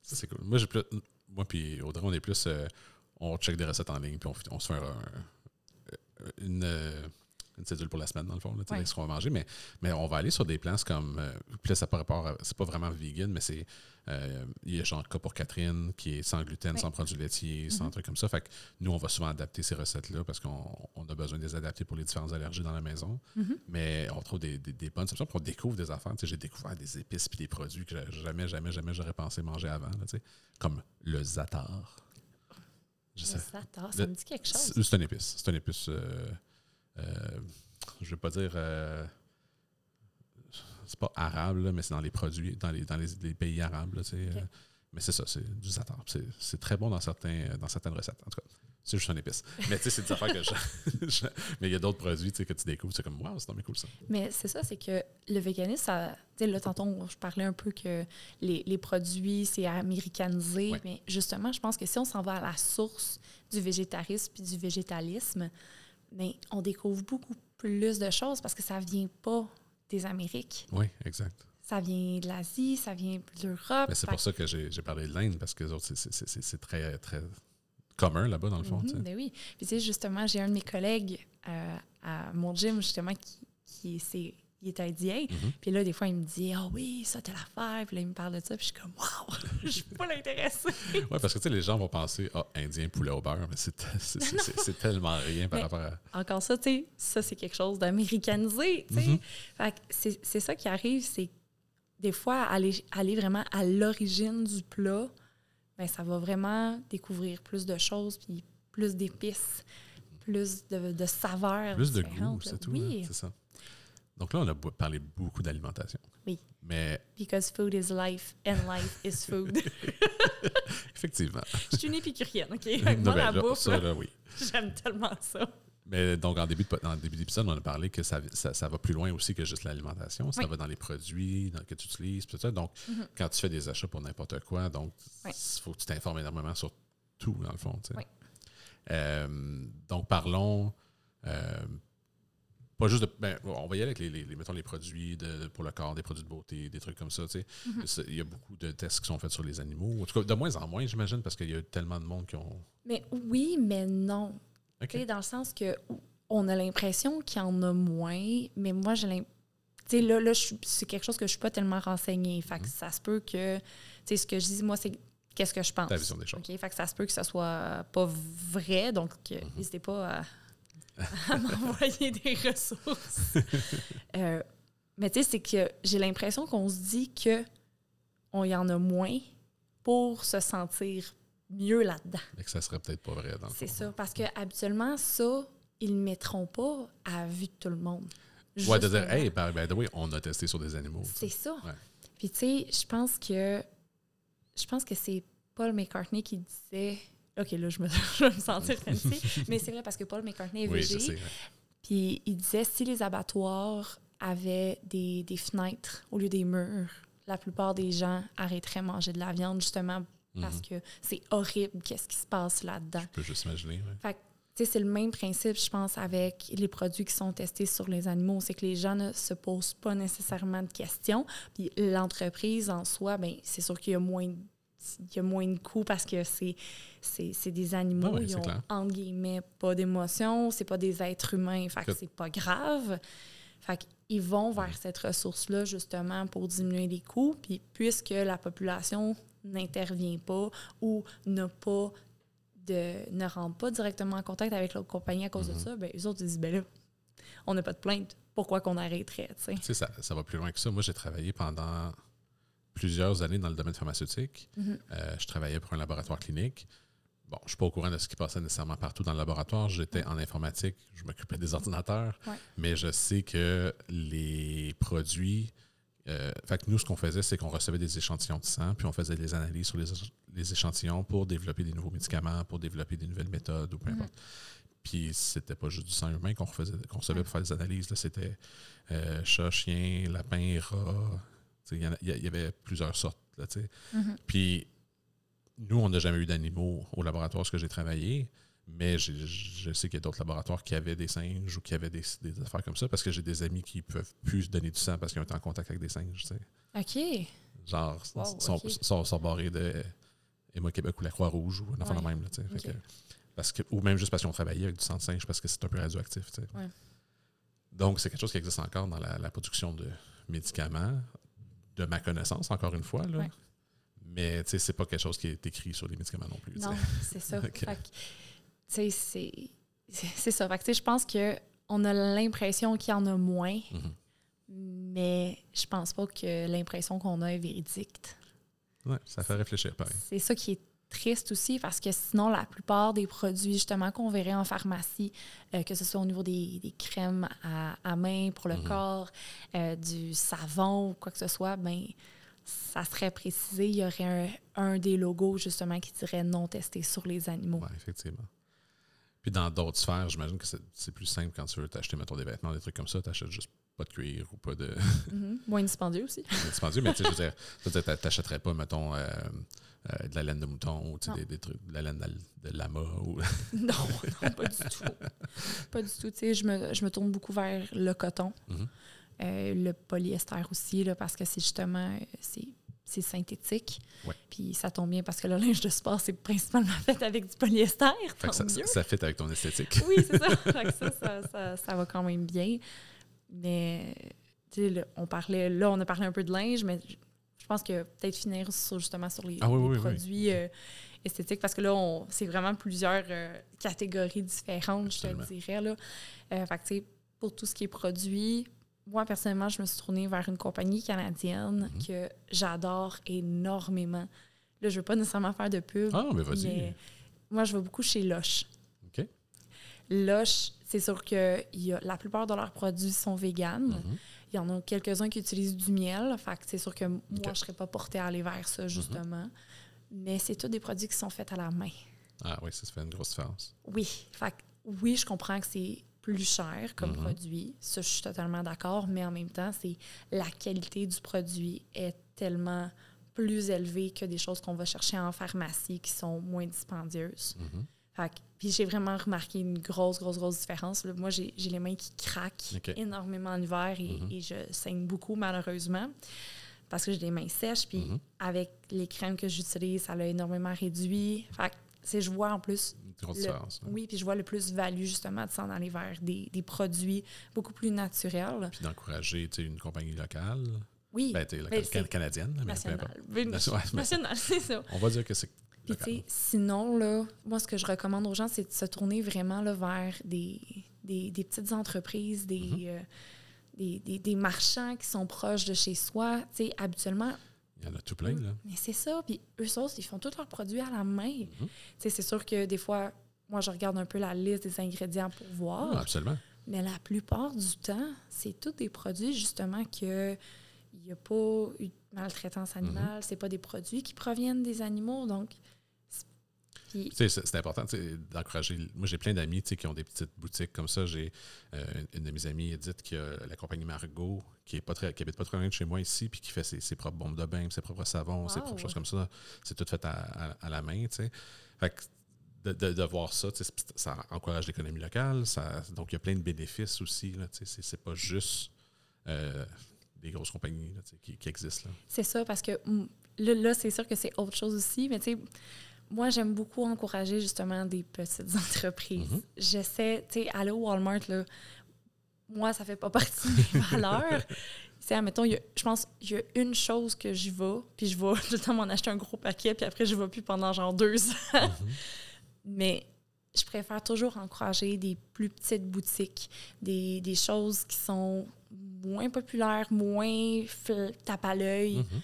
Ça, c'est cool. Moi, plus, moi puis Audrey, on est plus. euh, on check des recettes en ligne, puis on, on se fait un- un- une, euh, une cédule pour la semaine, dans le fond, là, Ouais. avec ce qu'on va manger. Mais, mais on va aller sur des plans, comme. euh, puis là, ça par rapport à- C'est pas vraiment vegan, mais c'est. euh, il y a genre cas pour Catherine, qui est sans gluten, Ouais. sans produits laitiers, sans Mhm. trucs comme ça. Fait que nous, on va souvent adapter ces recettes-là parce qu'on on a besoin de les adapter pour les différentes allergies dans la maison. Mhm. Mais on trouve des, des, des bonnes options, puis on découvre des affaires. J'ai découvert des épices puis des produits que j'a- jamais, jamais, jamais j'aurais pensé manger avant. là, comme le zatar. Je sais. ça, Le- me dit quelque chose. C'est une épice. C'est une épice. euh, je ne vais pas dire. euh, c'est pas arabe, là, mais c'est dans les produits, dans les, dans les, les pays arabes. là, euh, mais c'est ça, c'est du zatar. C'est c'est très bon dans, certains, dans certaines recettes. En tout cas, C'est juste une épice. Mais tu sais, c'est des affaires que je. je- mais il y a d'autres produits tu sais, que tu découvres, c'est comme, waouh, c'est dommage cool ça. Mais c'est ça, c'est que le véganisme, ça, tu sais, là, tantôt, je parlais un peu que les, les produits, c'est américanisé, Ouais. mais justement, je pense que si on s'en va à la source du végétarisme puis du végétalisme, ben, on découvre beaucoup plus de choses parce que ça vient pas des Amériques. Oui, exact. Ça vient de l'Asie, ça vient de l'Europe. Mais c'est pour ça que j'ai parlé de l'Inde, parce que les autres, c'est- très, très commun là-bas, dans le fond. ben oui. Puis tu sais, justement, j'ai un de mes collègues euh, à mon gym, justement, qui, qui c'est, il est indien. Mhm. Puis là, des fois, il me dit « Ah oui, ça, t'as l'affaire. » Puis là, il me parle de ça. Puis je suis comme « Wow! Je suis pas l'intéressée. Oui, parce que tu sais, les gens vont penser, ah, indien poulet au beurre, mais c'est tellement rien par Mais- rapport à. » Encore ça, tu sais, ça, c'est quelque chose d'américanisé, tu sais. Mhm. Fait que c'est, c'est ça qui arrive, c'est des fois, aller, aller vraiment à l'origine du plat, ben ça va vraiment découvrir plus de choses, puis plus d'épices, plus de, de saveurs Plus de goût, c'est tout. Oui, hein, c'est ça. Donc là, on a parlé beaucoup d'alimentation. Oui. Mais Because food is life and life is food. effectivement. Je suis une épicurienne, OK? Non, Moi, la bouffe, ça, là, là, oui. j'aime tellement ça. Mais donc, en début de, le début d'épisode, on a parlé que ça, ça, ça va plus loin aussi que juste l'alimentation. Ça Oui. va dans les produits dans, que tu utilises, tout ça. Donc, Mhm. quand tu fais des achats pour n'importe quoi, donc, il Oui. faut que tu t'informes énormément sur tout, dans le fond. tu sais. Oui. Euh, donc, parlons. euh, pas juste de. Ben, on va y aller avec les, les- les- mettons, les produits de, pour le corps, des produits de beauté, des trucs comme ça. tu sais. Mhm. C'est- Il y a beaucoup de tests qui sont faits sur les animaux. En tout cas, de moins en moins, j'imagine, parce qu'il y a tellement de monde qui ont. Mais oui, mais non. Dans le sens que on a l'impression qu'il y en a moins, mais moi, j'ai l'impression. Tu sais, là, là c'est quelque chose que je suis pas tellement renseignée. Fait que Mhm. ça se peut que. Tu sais, ce que je dis, moi, c'est qu'est-ce que je pense. Ta vision des choses. Fait que ça se peut que ce soit pas vrai. Donc, Mhm. n'hésitez pas à, à m'envoyer des ressources. Euh, mais tu sais, c'est que j'ai l'impression qu'on se dit que on y en a moins pour se sentir mieux là-dedans. Mais que ça serait peut-être pas vrai dans le C'est ça. Parce que habituellement, ça, ils le mettront pas à la vue de tout le monde. Ouais, de dire, hey, by, by the way, on a testé sur des animaux. C'est ça. Ouais. Puis tu sais, je pense que je pense que c'est Paul McCartney qui disait OK, là, je me, je vais me sentir fancy. mais c'est vrai parce que Paul McCartney est Oui, végé. Puis il disait si les abattoirs avaient des, des fenêtres au lieu des murs, la plupart des gens arrêteraient de manger de la viande justement parce Mhm. que c'est horrible qu'est-ce qui se passe là-dedans. Je peux juste imaginer. ouais. Fait que, tu sais, c'est le même principe, je pense, avec les produits qui sont testés sur les animaux. C'est que les gens ne se posent pas nécessairement de questions. Puis l'entreprise en soi, ben c'est sûr qu'il y a moins de il y a moins de coûts parce que c'est c'est c'est des animaux, Ah oui, ils ont clair. entre guillemets pas d'émotion, c'est pas des êtres humains, fait que c'est pas grave. Fait qu'ils vont vers cette ressource-là justement pour diminuer les coûts. Puis puisque la population n'intervient pas ou n'a pas de ne rentre pas directement en contact avec l'autre compagnie à cause de ça, ben eux autres ils disent ben là, on n'a pas de plainte. Pourquoi qu'on arrêterait? Tu sais, ça, ça va plus loin que ça. Moi, j'ai travaillé pendant plusieurs années dans le domaine pharmaceutique. Mhm. Euh, je travaillais pour un laboratoire clinique. Bon, je ne suis pas au courant de ce qui passait nécessairement partout dans le laboratoire. J'étais en informatique, je m'occupais des ordinateurs, Ouais. mais je sais que les produits. euh, fait que nous, ce qu'on faisait, c'est qu'on recevait des échantillons de sang, puis on faisait des analyses sur les, éch- les échantillons pour développer des nouveaux médicaments, pour développer des nouvelles méthodes ou peu Mhm. importe. Puis c'était pas juste du sang humain qu'on recevait pour faire des analyses. là. C'était euh, chat, chien, lapin, rat. Il y, avait plusieurs sortes. Là. Mhm. Puis nous, on n'a jamais eu d'animaux au laboratoire où j'ai travaillé, mais je sais qu'il y a d'autres laboratoires qui avaient des singes ou qui avaient des, des affaires comme ça parce que j'ai des amis qui peuvent plus donner du sang parce qu'ils ont été en contact avec des singes. OK. Genre, Wow, sont, ok. sont, sont barrés de Emma Québec ou la Croix-Rouge ou un enfant de même. Là. Fait que- parce que, ou même juste parce qu'ils ont travaillé avec du sang de singe parce que c'est un peu radioactif. Ouais. Donc, c'est quelque chose qui existe encore dans la, la production de médicaments, de ma connaissance, encore une fois. Là. Ouais. Mais tu sais, c'est pas quelque chose qui est écrit sur les médicaments non plus. Non, c'est ça. Ok. Fait que, tu sais, c'est ça. Fait que, je pense que on a l'impression qu'il y en a moins, Mhm. mais je pense pas que l'impression qu'on a est véridique. Ouais, ça fait réfléchir, pareil. C'est ça qui est triste aussi parce que sinon, la plupart des produits justement qu'on verrait en pharmacie, euh, que ce soit au niveau des, des crèmes à, à main pour le Mhm. corps, euh, du savon ou quoi que ce soit, ben ça serait précisé. Il y aurait un, un des logos justement qui dirait non testé sur les animaux. Ouais, effectivement. Puis dans d'autres sphères, j'imagine que c'est plus simple quand tu veux t'acheter, mettons, des vêtements, des trucs comme ça, t'achètes juste pas de cuir ou pas de Mhm. Moins dispendieux aussi. dispendieux, mais tu sais, je veux dire, t'achèterais pas, mettons, euh, euh, de la laine de mouton des, des trucs, de la laine de lama ou. non, non, pas du tout. Pas du tout. Tu sais, je me, je me tourne beaucoup vers le coton, Mhm. euh, le polyester aussi, là, parce que c'est justement c'est, synthétique. Ouais. Puis ça tombe bien parce que le linge de sport, c'est principalement fait avec du polyester. Fait ça, ça, ça fit avec ton esthétique. Oui, c'est ça. Fait que ça, ça, ça, va quand même bien. Mais, tu sais, là, on parlait, là, on a parlé un peu de linge, mais je pense que peut-être finir sur, justement sur les, Ah oui, les oui, oui. produits euh, esthétiques, parce que là, c'est vraiment plusieurs euh, catégories différentes, je te dirais. Là. Euh, fait que, pour tout ce qui est produit, moi, personnellement, je me suis tournée vers une compagnie canadienne Mhm. que j'adore énormément. Là, je veux pas nécessairement faire de pub, Ah, mais vas-y. moi, je vais beaucoup chez Lush. OK. Lush, c'est sûr que y a, la plupart de leurs produits sont véganes. Mhm. Il y en a quelques-uns qui utilisent du miel. Fait que c'est sûr que moi, OK. je ne serais pas portée à aller vers ça, justement. Mais c'est tous des produits qui sont faits à la main. Ah oui, ça, ça fait une grosse différence. Oui. Fait que oui, je comprends que c'est plus cher comme Mhm. produit. Ça, je suis totalement d'accord. Mais en même temps, c'est la qualité du produit est tellement plus élevée que des choses qu'on va chercher en pharmacie qui sont moins dispendieuses. Mhm. Fait que- puis j'ai vraiment remarqué une grosse, grosse, grosse différence. là. Moi, j'ai les mains qui craquent énormément en hiver et, Mhm. et je saigne beaucoup, malheureusement, parce que j'ai des mains sèches. Puis Mhm. avec les crèmes que j'utilise, ça l'a énormément réduit. Fait que, je vois en plus, Une grosse Le- différence. hein. oui, puis je vois le plus value justement de s'en aller vers des, des produits beaucoup plus naturels. Puis d'encourager tu sais, une compagnie locale, Oui, ben, tu sais, Ben, locale, canadienne, mais peu importe. national. Oui, Nation- ouais, mais National, c'est ça. on va dire que c'est Puis, tu sais, sinon, là, moi, ce que je recommande aux gens, c'est de se tourner vraiment là, vers des, des, des petites entreprises, des, Mhm. euh, des, des- des marchands qui sont proches de chez soi. Tu sais, habituellement, Il y en a tout plein, là. mais c'est ça. Puis eux autres, ils font tous leurs produits à la main. Mhm. Tu sais, c'est sûr que des fois, moi, je regarde un peu la liste des ingrédients pour voir. Ah, absolument. Mais la plupart du temps, c'est tous des produits, justement, que il n'y a pas eu de maltraitance animale. C'est pas des produits qui proviennent des animaux. Donc, puis, c'est important d'encourager. Moi, j'ai plein d'amis qui ont des petites boutiques comme ça. J'ai euh, une de mes amies, Edith, qui a la compagnie Margot, qui est pas très, qui habite pas très loin de chez moi ici, puis qui fait ses, ses propres bombes de bain, ses propres savons, ses propres choses comme ça. C'est tout fait à, à- à la main. Fait que de, de- de voir ça, ça encourage l'économie locale. Ça, donc, il y a plein de bénéfices aussi. C'est pas juste euh, des grosses compagnies là, qui, qui existent. C'est ça, parce que mm, là, là, c'est sûr que c'est autre chose aussi. Mais tu sais, moi, j'aime beaucoup encourager, justement, des petites entreprises. Mhm. J'essaie, tu sais, aller au Walmart, là, moi, ça fait pas partie de mes valeurs. Tu sais, admettons, il y a- je pense qu'il y a une chose que j'y vais, puis je vais tout le temps m'en acheter un gros paquet, puis après, je ne vais plus pendant genre deux ans. Mhm. Mais je préfère toujours encourager des plus petites boutiques, des, des choses qui sont moins populaires, moins tape à l'œil, Mhm.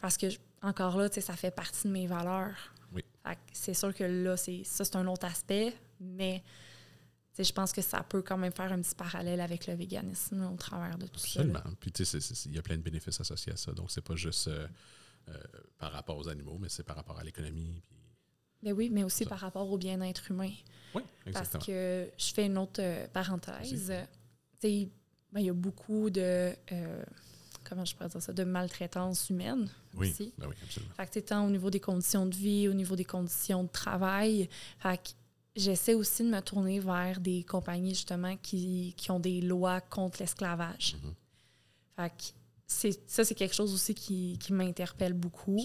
parce que, encore là, tu sais, ça fait partie de mes valeurs. C'est sûr que là, c'est, ça, c'est un autre aspect, mais je pense que ça peut quand même faire un petit parallèle avec le véganisme au travers de tout ça. Absolument. Puis, tu sais, il y a plein de bénéfices associés à ça. Donc, c'est pas juste euh, euh, par rapport aux animaux, mais c'est par rapport à l'économie. Puis... Mais oui, mais aussi Ça. par rapport au bien-être humain. Oui, Parce exactement. que je fais une autre euh, parenthèse. Tu sais, ben, il y a beaucoup de. euh, comment je pourrais dire ça? De maltraitance humaine oui, aussi. ben oui, absolument. Fait que, tant au niveau des conditions de vie, au niveau des conditions de travail. Fait que j'essaie aussi de me tourner vers des compagnies, justement, qui, qui ont des lois contre l'esclavage. Mhm. Fait que c'est- ça, c'est quelque chose aussi qui, qui m'interpelle beaucoup.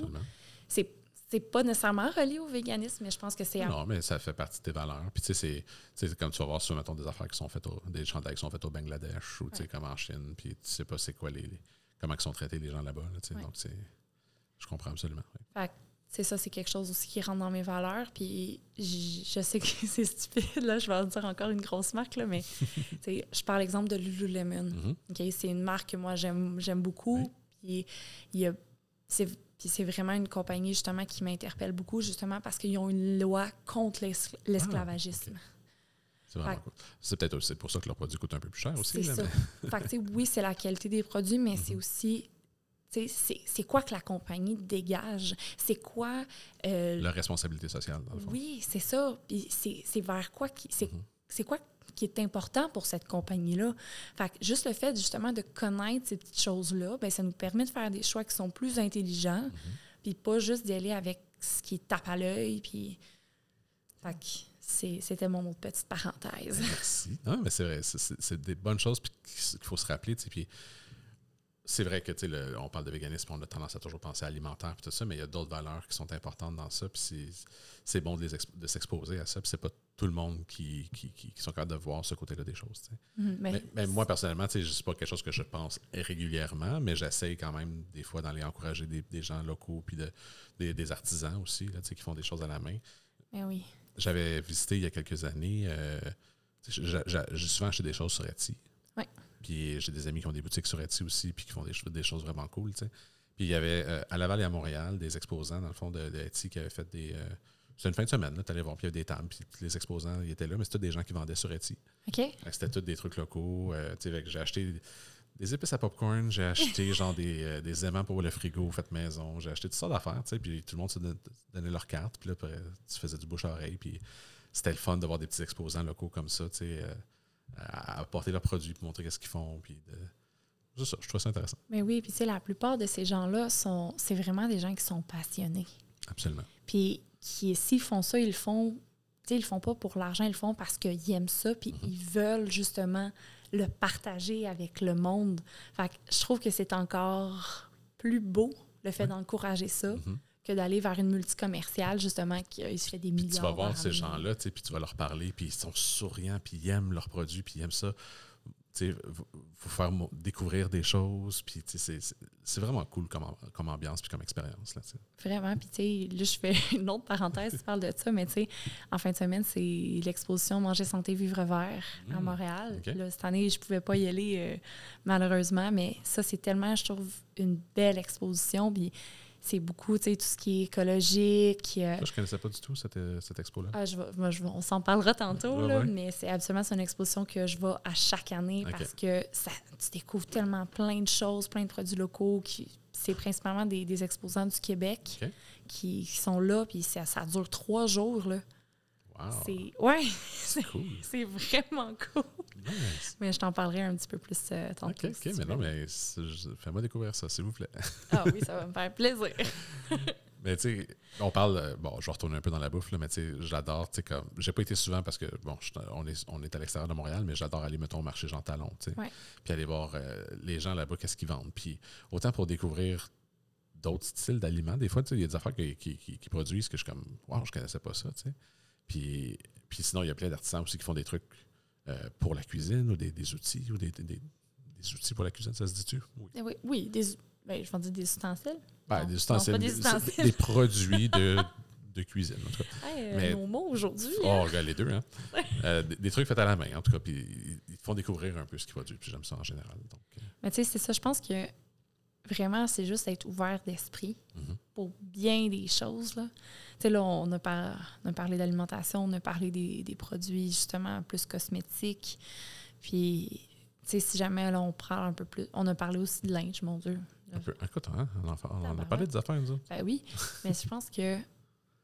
C'est c'est pas nécessairement relié au véganisme, mais je pense que c'est... Non, mais ça fait partie de tes valeurs. Puis, tu sais, c'est- comme tu vas voir sur, mettons, des affaires qui sont faites, au, des chandails qui sont faits au Bangladesh ou, tu sais, comme en Chine. Puis, tu sais pas c'est quoi les, les- comment ils sont traités les gens là-bas. là. Ouais. Donc, c'est. Je comprends absolument. Fait que, c'est ça, c'est quelque chose aussi qui rentre dans mes valeurs. Puis je sais que c'est stupide, là, je vais en dire encore une grosse marque, là, mais je parle exemple de Lululemon. OK? C'est une marque que moi, j'aime j'aime beaucoup. Puis il c'est puis c'est vraiment une compagnie, justement, qui m'interpelle beaucoup, justement, parce qu'ils ont une loi contre l'es- l'esclavagisme. C'est peut-être aussi pour ça que leurs produits coûtent un peu plus cher aussi. C'est là, ça. mais- fait que, oui, c'est la qualité des produits, mais c'est Mhm. aussi c'est- quoi que la compagnie dégage? C'est quoi... euh, La responsabilité sociale, dans le fond. oui, c'est ça. C'est vers quoi qui. C'est Mhm. c'est quoi qui est important pour cette compagnie-là? Fait que juste le fait, justement, de connaître ces petites choses-là, ben, ça nous permet de faire des choix qui sont plus intelligents, Mhm. puis pas juste d'y aller avec ce qui tape à l'œil, puis. Fait c'était mon autre petite parenthèse. Merci. Non, mais c'est vrai, c'est- des bonnes choses qu'il faut se rappeler. Puis c'est vrai que le- on parle de véganisme, on a tendance à toujours penser alimentaire et tout ça, mais il y a d'autres valeurs qui sont importantes dans ça. Puis c'est- bon de, les exp- de s'exposer à ça. Puis c'est pas tout le monde qui, qui, qui- qui sont capables de voir ce côté-là des choses. Mhm, mais- Mais, mais moi, personnellement, sais, c'est pas quelque chose que je pense régulièrement, mais j'essaye quand même des fois d'aller encourager des, des gens locaux puis de, des, des artisans aussi là, qui font des choses à la main. mais oui. J'avais visité il y a quelques années. euh, j'ai souvent acheté des choses sur Etsy. Ouais. Puis j'ai des amis qui ont des boutiques sur Etsy aussi, puis qui font des, ch- des choses vraiment cool. Puis il y avait euh, à Laval et à Montréal des exposants, dans le fond, de, de Etsy qui avaient fait des. euh, c'était une fin de semaine, tu allais voir, puis il y avait des tables, puis les exposants ils étaient là, mais c'était des gens qui vendaient sur Etsy. OK? C'était tous des trucs locaux. euh, j'ai acheté des épices à popcorn, j'ai acheté genre des, euh, des aimants pour le frigo fait maison, j'ai acheté toutes sortes d'affaires, tu sais, puis tout le monde se don- donnait leur carte, puis là, après, tu faisais du bouche à oreille, puis c'était le fun de voir des petits exposants locaux comme ça, tu sais, euh, à apporter leurs produits, puis montrer qu'est-ce qu'ils font, puis de... C'est ça, je trouve ça intéressant, Mais oui, puis tu sais, la plupart de ces gens-là, sont c'est vraiment des gens qui sont passionnés. absolument. Puis qui, s'ils font ça, ils le font, tu sais, ils le font pas pour l'argent, ils le font parce qu'ils aiment ça, puis Mhm. ils veulent justement le partager avec le monde. Fait que je trouve que c'est encore plus beau, le fait Ouais. d'encourager ça, Mhm. que d'aller vers une multicommerciale, justement, qui se fait des millions. tu vas voir ces gens-là, tu sais, puis tu vas leur parler, puis ils sont souriants, puis ils aiment leurs produits, puis ils aiment ça. Vous, faire découvrir des choses, puis c'est- vraiment cool comme, comme ambiance, puis comme expérience. Là, tu sais. Vraiment. Puis, tu sais, là, je fais une autre parenthèse, tu parles de ça, mais tu sais, en fin de semaine, c'est l'exposition Manger, Santé, Vivre Vert à Mm. Montréal. Là, cette année, je pouvais pas y aller, euh, malheureusement, mais ça, c'est tellement, je trouve, une belle exposition. Puis, c'est beaucoup, tu sais, tout ce qui est écologique. euh, Ça, je connaissais pas du tout cette, euh, cette expo-là. ah, je vais- moi, je vais- on s'en parlera tantôt, Ouais, là, ouais. mais c'est absolument une exposition que je vais à chaque année parce que ça, tu découvres tellement plein de choses, plein de produits locaux. qui C'est principalement des, des exposants du Québec qui sont là, puis ça, ça dure trois jours. Là. Wow. C'est ouais, c'est cool. vraiment cool. Nice. Mais je t'en parlerai un petit peu plus euh, tantôt. OK, mais non, mais fais-moi découvrir ça, s'il vous plaît. Ah oui, ça va me faire plaisir. Mais tu sais, on parle, euh, bon, je vais retourner un peu dans la bouffe, là, mais tu sais, j'adore, tu sais, comme, j'ai pas été souvent parce que, bon, je on, est, on est à l'extérieur de Montréal, mais j'adore aller, mettons, au marché Jean Talon, tu sais, Ouais. puis aller voir euh, les gens là-bas, qu'est-ce qu'ils vendent. Puis autant pour découvrir d'autres styles d'aliments, des fois, tu sais, il y a des affaires qui, qui- qui- qui produisent que je suis comme, wow, je connaissais pas ça, tu sais. Puis, puis sinon, il y a plein d'artisans aussi qui font des trucs euh, pour la cuisine ou des, des outils, ou des, des- des- des outils pour la cuisine, ça se dit-tu? Oui. Eh oui, oui, des, ben, je vais dire des ustensiles. Ben, Non, des non, ustensiles, pas des des, ustensiles. des produits de, de cuisine, en tout cas. Hey, euh, Mais- nos mots aujourd'hui. Oh, hein. regarde les deux, hein? Euh, des, des trucs faits à la main, en tout cas, puis ils- font découvrir un peu ce qu'ils produisent, puis j'aime ça en général. Donc, euh, Mais tu sais, c'est ça. Je pense que vraiment, c'est juste être ouvert d'esprit Mhm. pour bien des choses. Là. Tu sais, là, on a, par- on a parlé d'alimentation, on a parlé des, des produits justement plus cosmétiques. Puis, tu sais, si jamais là, on parle un peu plus. On a parlé aussi de linge, mon Dieu. un peu. Écoute, hein, on, en, on en a parlé des affaires, nous autres. Ben oui, mais je pense que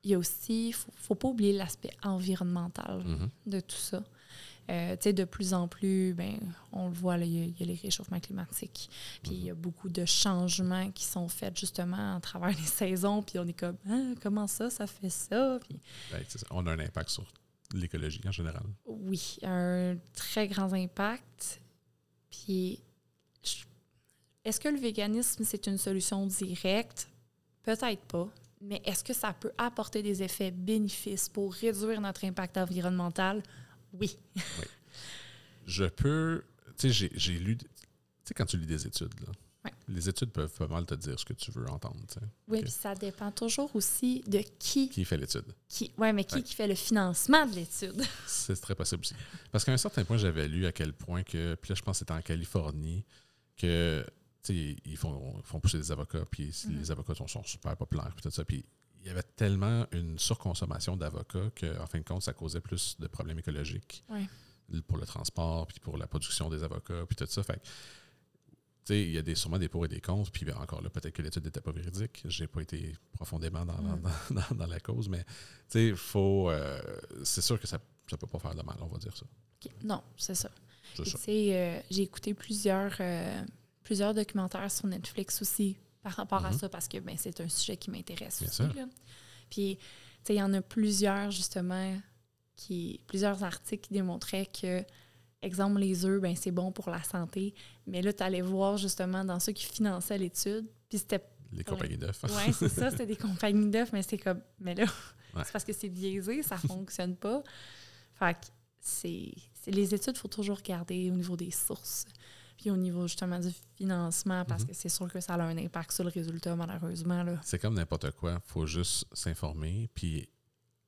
il y a aussi, faut, faut pas oublier l'aspect environnemental Mhm. de tout ça. Euh, tu sais, de plus en plus, ben, on le voit, il y, a- il y a les réchauffements climatiques. Puis il y a beaucoup de changements qui sont faits justement à travers les saisons. Puis on est comme, Ah, comment ça, ça fait ça? Puis Ben, on a un impact sur l'écologie en général. oui, un très grand impact. Puis est-ce que le véganisme, c'est une solution directe? Peut-être pas. Mais est-ce que ça peut apporter des effets bénéfices pour réduire notre impact environnemental? Oui. Je peux. Tu sais, j'ai- j'ai lu. Tu sais, quand tu lis des études, là, Ouais. les études peuvent pas mal te dire ce que tu veux entendre. Oui, puis ça dépend toujours aussi de qui, Qui fait l'étude? qui, ouais, mais qui, Ouais. qui fait le financement de l'étude. C'est très possible aussi. Parce qu'à un certain point, j'avais lu à quel point que. Puis là, je pense que c'était en Californie, que. Tu sais, ils font, ils font pousser des avocats, puis Mhm. les avocats sont, sont super populaires, puis tout ça. Puis il y avait tellement une surconsommation d'avocats qu'en fin de compte, ça causait plus de problèmes écologiques pour le transport, puis pour la production des avocats, puis tout ça. Fait que, tu sais, il y a des, sûrement des pour et des contre, puis ben, encore là, peut-être que l'étude n'était pas véridique. J'ai pas été profondément dans, Mm. dans, dans- dans la cause, mais tu sais, faut. euh, c'est sûr que ça ne peut pas faire de mal, on va dire ça. Non, c'est ça. Euh, j'ai écouté plusieurs, euh, plusieurs documentaires sur Netflix aussi par rapport à Mhm. ça parce que ben, c'est un sujet qui m'intéresse aussi. là. Puis, tu sais, il y en a plusieurs, justement, qui, plusieurs articles qui démontraient que, exemple, les œufs, ben, c'est bon pour la santé. Mais là, tu allais voir, justement, dans ceux qui finançaient l'étude, puis c'était Les compagnies d'œufs. oui, c'est ça, c'était des compagnies d'œufs, mais c'est comme, mais là, Ouais. c'est parce que c'est biaisé, ça fonctionne pas. Fait que c'est, c'est- les études, il faut toujours regarder au niveau des sources, puis au niveau justement du financement, parce Mhm. que c'est sûr que ça a un impact sur le résultat, malheureusement. C'est comme n'importe quoi. faut juste s'informer, puis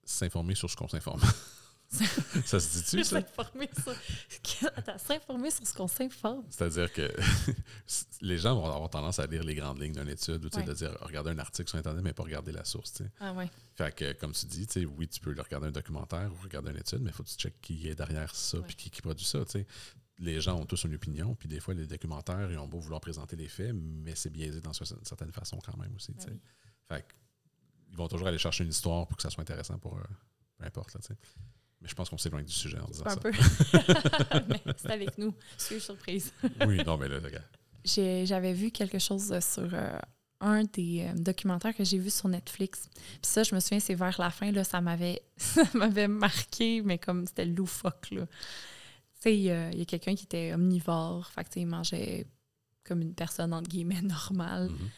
s'informer sur ce qu'on s'informe. ça se dit-tu, ça? S'informer sur... Ce qu'on s'informe. C'est-à-dire que les gens vont avoir tendance à lire les grandes lignes d'une étude ou Ouais. de dire regarder un article sur Internet, mais pas regarder la source. Ah ouais. Fait que, comme tu dis, oui, tu peux regarder un documentaire ou regarder une étude, mais il faut que tu checkes qui est derrière ça puis qui, qui produit ça. Les gens ont tous une opinion, puis des fois, les documentaires, ils ont beau vouloir présenter les faits, mais c'est biaisé dans une certaine façon quand même aussi. Ah oui. Fait ils vont toujours aller chercher une histoire pour que ça soit intéressant pour eux. Peu importe. Là, mais je pense qu'on s'éloigne du sujet en disant Un ça. peu. mais c'est avec nous. Suis surprise. Oui, non, mais là, regarde. J'avais vu quelque chose sur euh, un des euh, documentaires que j'ai vu sur Netflix. Puis ça, je me souviens, c'est vers la fin, là, ça m'avait ça m'avait marqué, mais comme c'était loufoque, là. Sais, il y a, il y a quelqu'un qui était omnivore, fait que, tu sais, il mangeait comme une personne, entre guillemets, normale. Mhm.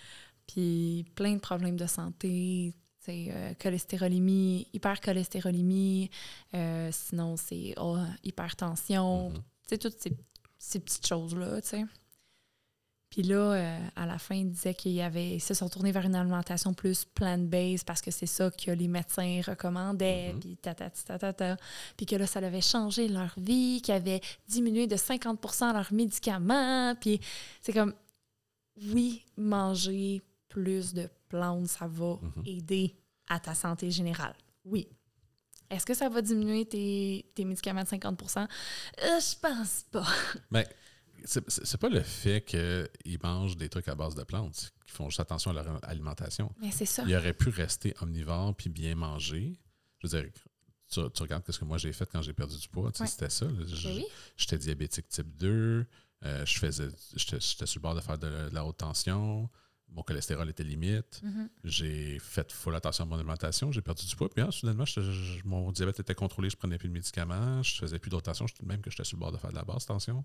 Puis plein de problèmes de santé, euh, cholestérolémie, hypercholestérolémie, euh, sinon c'est oh, hypertension, tu sais, toutes ces, ces petites choses-là, tu sais. Puis là, euh, à la fin, il disait qu'il y avait, ils se sont tournés vers une alimentation plus plant-based parce que c'est ça que les médecins recommandaient, Mhm. puis ta, ta, ta, ta, ta. Puis que là, ça avait changé leur vie, qu'ils avaient diminué de 50 leurs médicaments. Puis c'est comme, oui, manger plus de plantes, ça va Mhm. aider à ta santé générale. Oui. Est-ce que ça va diminuer tes, tes médicaments de 50 Euh, Je pense pas. Mais c'est pas le fait qu'ils mangent des trucs à base de plantes, qu'ils font juste attention à leur alimentation. Mais c'est ça. Ils auraient pu rester omnivores puis bien manger. Je veux dire, tu, tu regardes ce que moi j'ai fait quand j'ai perdu du poids, tu sais, Ouais. c'était ça. Ben oui. J'étais diabétique type 2, euh, je faisais, j'étais sur le bord de faire de, la- de la haute tension, mon cholestérol était limite. Mhm. J'ai fait full attention à mon alimentation, j'ai perdu du poids, puis ah, soudainement, je- mon diabète était contrôlé, je prenais plus de médicaments, je faisais plus d'autres tensions, j'étais- même que j'étais sur le bord de faire de la basse tension,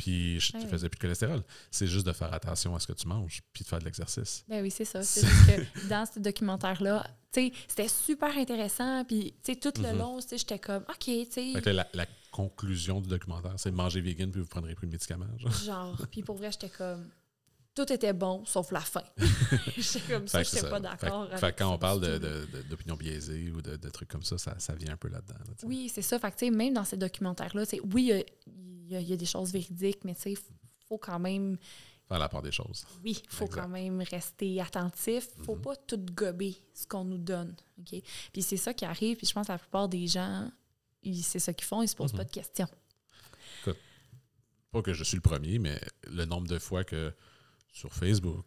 puis je Ouais. faisais plus de cholestérol. C'est juste de faire attention à ce que tu manges, puis de faire de l'exercice. Ben oui, c'est ça. C'est que dans ce documentaire-là, tu sais, c'était super intéressant. Puis, tout le Mhm. long, j'étais comme, OK, tu sais, la, la conclusion du documentaire, c'est manger vegan, puis vous prendrez plus de médicaments. genre. genre. Puis pour vrai, j'étais comme, tout était bon, sauf la fin. j'étais comme ça, c'est j'étais ça. pas d'accord. fait quand on parle d'opinions biaisées ou de, de trucs comme ça, ça, ça vient un peu là-dedans. là. Oui, c'est ça. Fait que, même dans ces documentaires-là, oui, il y a- il y, a- il y a des choses véridiques, mais tu sais, il faut quand même, Faire la part des choses. oui, il faut Exact. quand même rester attentif. faut Mhm. pas tout gober ce qu'on nous donne. Puis c'est ça qui arrive. Puis je pense que la plupart des gens, c'est ça qu'ils font, ils se posent Mhm. pas de questions. Pas que je suis le premier, mais le nombre de fois que sur Facebook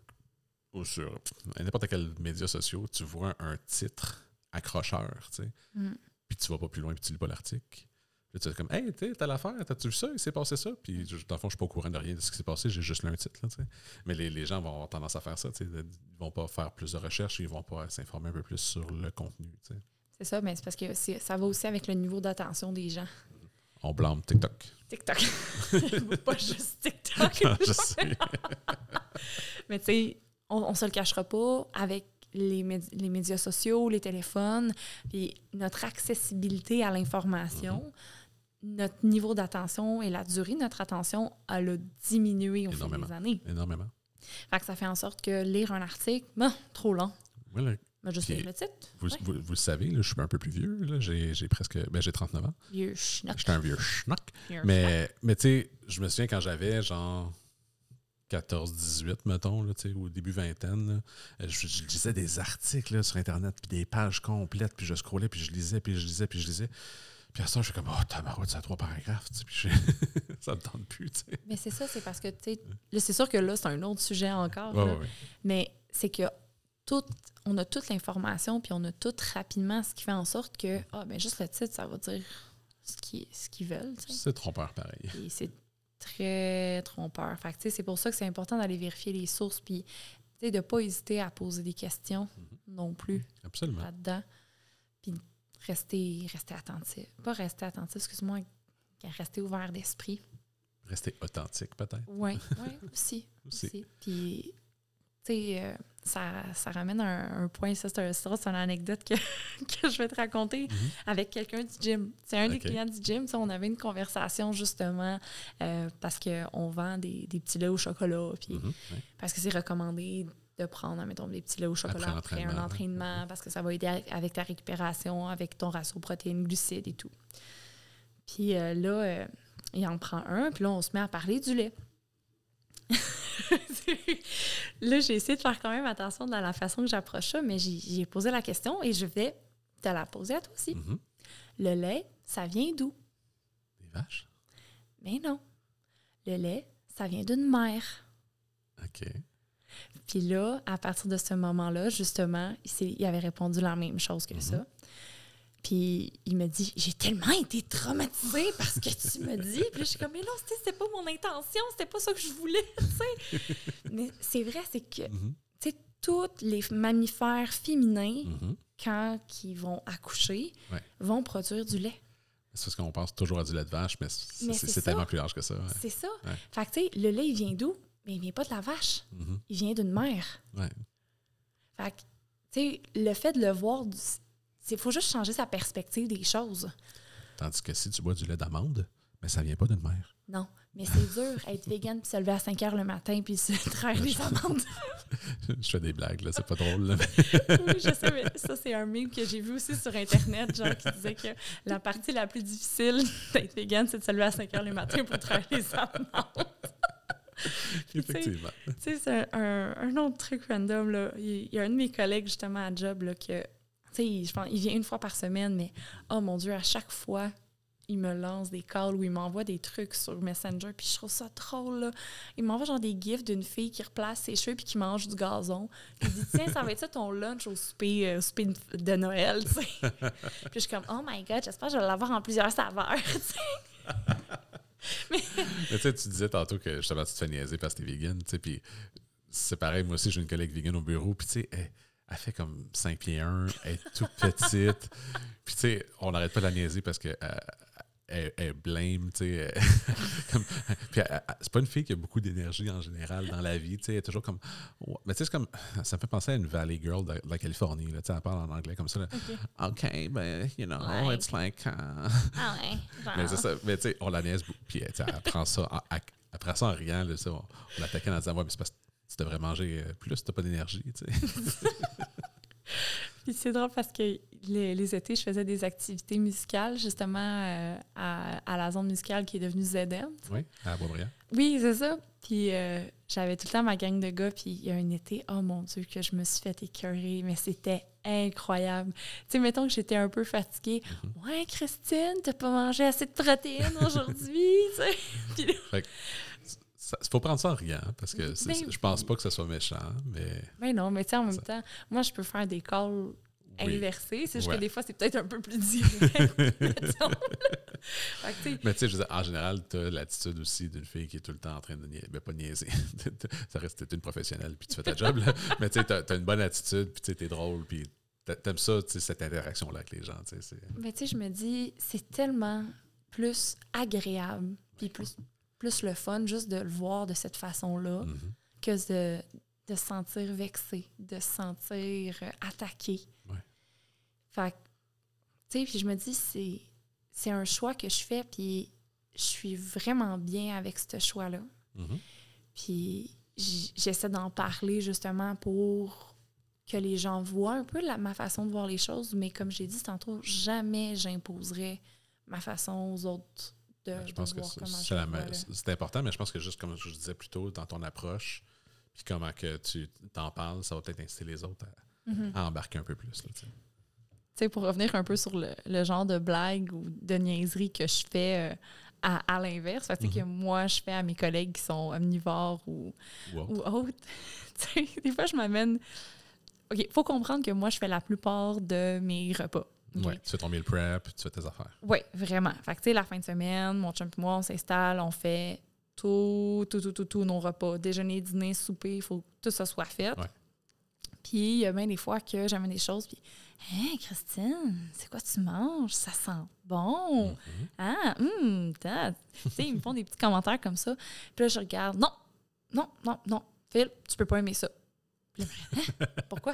ou sur n'importe quel média social, tu vois un titre accrocheur, tu sais, Mm. puis tu vas pas plus loin, puis tu lis pas l'article. Puis tu es comme, hey, tu sais, t'as l'affaire, t'as-tu vu ça? Il s'est passé ça? Puis je- dans le fond, je suis pas au courant de rien de ce qui s'est passé, j'ai juste lu un titre. Là, tu sais. Mais les, les gens vont avoir tendance à faire ça. tu sais, Ils vont pas faire plus de recherches, ils vont pas s'informer un peu plus sur le contenu. tu sais. C'est ça, mais c'est parce que c'est- ça va aussi avec le niveau d'attention des gens. On blâme TikTok. TikTok. pas juste TikTok. je sais. Mais tu sais, on, on se le cachera pas avec les, médi- les médias sociaux, les téléphones, puis notre accessibilité à l'information, Mm-hmm. notre niveau d'attention et la durée de notre attention, elle a diminué au fil des années. Énormément. Fait que ça fait en sorte que lire un article, trop long. Mais Puis- lire le titre. Vous, Ouais. vous, vous le savez, là, je suis un peu plus vieux. J'ai presque. Ben, j'ai 39 ans. Vieux schnock. J'étais un vieux schnock. Mais, mais tu sais, je me souviens quand j'avais genre 14, 18, mettons, là, sais, au début vingtaine, là, euh, je, je lisais des articles là, sur Internet, puis des pages complètes, puis je scrollais, puis je lisais, puis je lisais, puis je lisais. Puis à ça, je suis comme, oh, tabarouette, c'est à trois paragraphes. tu sais, Puis je- ça me tente plus. tu sais. Mais c'est ça, c'est parce que, tu sais, là, c'est sûr que là, c'est un autre sujet encore. Ouais, ouais. Mais c'est que tout, on a toute l'information, puis on a tout rapidement, ce qui fait en sorte que, ah, ben juste le titre, ça va dire ce qu'ils ce qu'ils veulent. C'est trompeur pareil. Et c'est très trompeur. Fait que, tu sais, c'est pour ça que c'est important d'aller vérifier les sources, puis tu sais, de ne pas hésiter à poser des questions non plus Absolument. là-dedans. Puis rester, rester attentif. Pas rester attentif, excuse-moi, rester ouvert d'esprit. Rester authentique, peut-être. Oui, aussi. Aussi. aussi. Puis, tu sais, euh, ça, ça ramène un, un point, ça, c'est un- une anecdote que, que je vais te raconter Mhm. avec quelqu'un du gym. C'est un des clients du gym. On avait une conversation justement euh, parce qu'on vend des, des petits laits au chocolat. Puis Mhm, ouais. parce que c'est recommandé de prendre, mettons, des petits laits au chocolat Après un entraînement parce que ça va aider avec- avec ta récupération, avec ton ratio protéines, glucides et tout. Puis euh, là, euh, il en prend un, puis là, on se met à parler du lait. là, j'ai essayé de faire quand même attention dans la façon que j'approche ça, mais j'ai posé la question et je vais te la poser à toi aussi. Mhm. Le lait, ça vient d'où? Des vaches? Mais non. Le lait, ça vient d'une mère. OK. Puis là, à partir de ce moment-là, justement, il avait répondu la même chose que Mhm. ça. Puis il me dit J'ai tellement été traumatisée parce que tu me dis. Puis là, je suis comme Mais non, c'était pas mon intention, c'était pas ça que je voulais, tu sais. Mais c'est vrai, c'est que, Mhm, tu sais, tous les mammifères féminins, mhm. quand ils vont accoucher, Ouais. vont produire du lait. C'est parce qu'on pense toujours à du lait de vache, mais c'est tellement plus large que ça. ouais. C'est ça. Ouais. Fait que, tu sais, le lait, il vient d'où? Mais il vient pas de la vache. Mhm, Il vient d'une mère. Fait que, tu sais, le fait de le voir, il faut juste changer sa perspective des choses. Tandis que si tu bois du lait d'amande, mais ça vient pas d'une mère. Non, mais c'est dur être vegan puis se lever à 5 heures le matin puis se traire des amandes. je fais des blagues, là, c'est pas drôle. là, oui, je sais, mais ça, c'est un meme que j'ai vu aussi sur Internet, genre qui disait que la partie la plus difficile d'être vegan, c'est de se lever à 5 heures le matin pour traire des amandes. Effectivement. Tu sais, c'est un, un autre truc random, là. Il il y a un de mes collègues, justement, à job, là, que, tu sais, il- je pense, il vient une fois par semaine, mais, oh mon Dieu, à chaque fois, il me lance des calls ou il m'envoie des trucs sur Messenger, puis je trouve ça drôle, là. Il m'envoie genre des gifs d'une fille qui replace ses cheveux puis qui mange du gazon. Puis il dit, tiens, ça va être ça ton lunch au souper, euh, au souper de- Noël, puis je suis comme, oh my God, j'espère que je vais l'avoir en plusieurs saveurs, tu sais. Mais tu sais, tu disais tantôt que justement, tu te fais niaiser parce que t'es vegan, tu sais, puis c'est pareil, moi aussi, j'ai une collègue vegan au bureau, puis tu sais, elle, elle fait comme 5 pieds 1, elle est toute petite, puis tu sais, on n'arrête pas de la niaiser parce que euh, elle, elle blâme, tu sais, elle- comme- puis elle- elle- c'est pas une fille qui a beaucoup d'énergie en général dans la vie, tu sais, elle est toujours comme, mais tu sais, c'est comme, ça me fait penser à une Valley Girl de, de la Californie, là, tu sais, elle parle en anglais comme ça, là. OK, ben, you know, Ouais. it's like... uh, Ah ouais, mais c'est ça. Mais tu sais, on la niaise beaucoup. Puis tu sais, elle prend ça en, elle- elle prend ça en riant. Là, on, on l'attaquait en disant Ouais, mais c'est parce que tu devrais manger euh, plus, t'as pas d'énergie. tu sais. Puis c'est drôle parce que les, les étés, je faisais des activités musicales, justement, euh, à, à la zone musicale qui est devenue ZM. oui, à Boisbriand. Oui, c'est ça. Puis euh, j'avais tout le temps ma gang de gars. Puis il y a un été, oh mon Dieu, que je me suis fait écœurer, mais c'était incroyable. Tu sais, mettons que j'étais un peu fatiguée. Mm-hmm. Ouais, Christine, t'as pas mangé assez de protéines aujourd'hui, tu sais. Il faut prendre ça en riant parce que Ben je pense pas que ce soit méchant, mais ben non, mais tu sais, en même Ça- temps, moi, je peux faire des calls oui. inversés. C'est juste Ouais. que des fois, c'est peut-être un peu plus direct, que, Mais tu sais, je veux dire, en général, tu as l'attitude aussi d'une fille qui est tout le temps en train de niaiser. Ben, pas niaiser. ça reste t'es une professionnelle, puis tu fais ta job. Là. Mais tu sais, t'as as une bonne attitude, puis tu sais, t'es drôle, puis t'a- t'aimes ça, tu sais, cette interaction-là avec les gens. tu sais, c'est- Mais tu sais, je me dis, c'est tellement plus agréable, puis plus, plus le fun juste de le voir de cette façon-là Mhm. que de, de se sentir vexé, de se sentir euh, attaqué. Ouais. Fait que, tu sais, puis je me dis, c'est, c'est un choix que je fais, puis je suis vraiment bien avec ce choix-là. Mhm. Puis j'essaie d'en parler justement pour que les gens voient un peu la- ma façon de voir les choses. Mais comme j'ai dit tantôt, jamais j'imposerai ma façon aux autres de, Ouais, je de pense que voir c'est- important, mais je pense que juste comme je disais plus tôt, dans ton approche, puis comment que tu t'en parles, ça va peut-être inciter les autres à, Mhm. à embarquer un peu plus. Là, tu sais. sais, pour revenir un peu sur le, le genre de blague ou de niaiserie que je fais euh, à, à l'inverse, fait que, que moi, je fais à mes collègues qui sont omnivores ou, Wow. ou autres. Des fois, je m'amène. OK, faut comprendre que moi, je fais la plupart de mes repas. Ouais, tu fais ton meal prep, tu fais tes affaires. Oui, vraiment. Fait que, tu sais, la fin de semaine, mon chum et moi, on s'installe, on fait tout, tout, tout, tout, tout nos repas. Déjeuner, dîner, souper, il faut que tout ça soit fait. Ouais. Puis, il y a bien des fois que j'amène des choses, puis « Hein, Christine, c'est quoi tu manges? Ça sent bon! Mhm. Ah, hum, t'as- Tu sais, ils me font des petits commentaires comme ça. Puis là, je regarde. Non, non, non, non. Phil, tu peux pas aimer ça. Puis là, Hein? Pourquoi?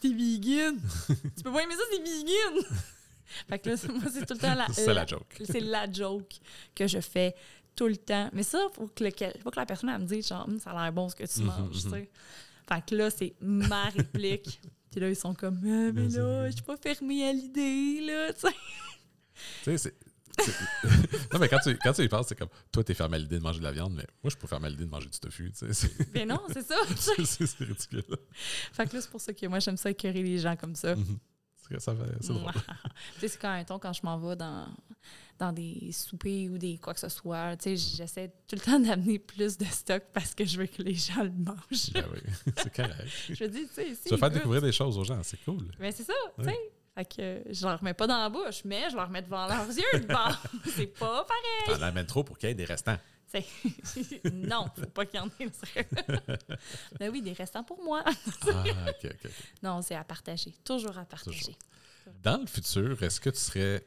T'es vegan. tu peux pas aimer ça, c'est vegan. fait que là, moi, c'est tout le temps la, C'est la- la joke. c'est la joke que je fais tout le temps. Mais ça, faut que, le- faut que la personne elle me dise genre, Hum, ça a l'air bon ce que tu Mhm, manges, tu mhm. sais. Fait que là, c'est ma réplique. Puis là, ils sont comme, Ah, mais là, je suis pas fermée à l'idée, là, tu sais. Tu non, mais quand tu, quand tu y penses, c'est comme toi, t'es fermé à l'idée de manger de la viande, mais moi, je suis pas fermé à l'idée de manger du tofu. tu sais, Mais non, c'est ça. c'est- ridicule. Fait que là, c'est pour ça que moi, j'aime ça écœurer les gens comme ça. Mhm. C'est- ça fait- C'est drôle. tu sais, c'est quand, mettons, quand je m'en vais dans, dans des soupers ou des quoi que ce soit, tu sais, j'essaie tout le temps d'amener plus de stock parce que je veux que les gens le mangent. Ben oui, c'est correct. je dis, tu sais. Tu vas faire découvrir des choses aux gens, c'est cool. Mais c'est ça, tu sais. Fait que je leur mets pas dans la bouche, mais je leur mets devant leurs yeux. C'est pas pareil. T'en amènes trop pour qu'il y ait des restants. Non, faut pas qu'il y en ait. Mais oui, des restants pour moi. Ah, ok, ok. ok. Non, c'est à partager. Toujours à partager. Toujours. Dans le futur, est-ce que tu serais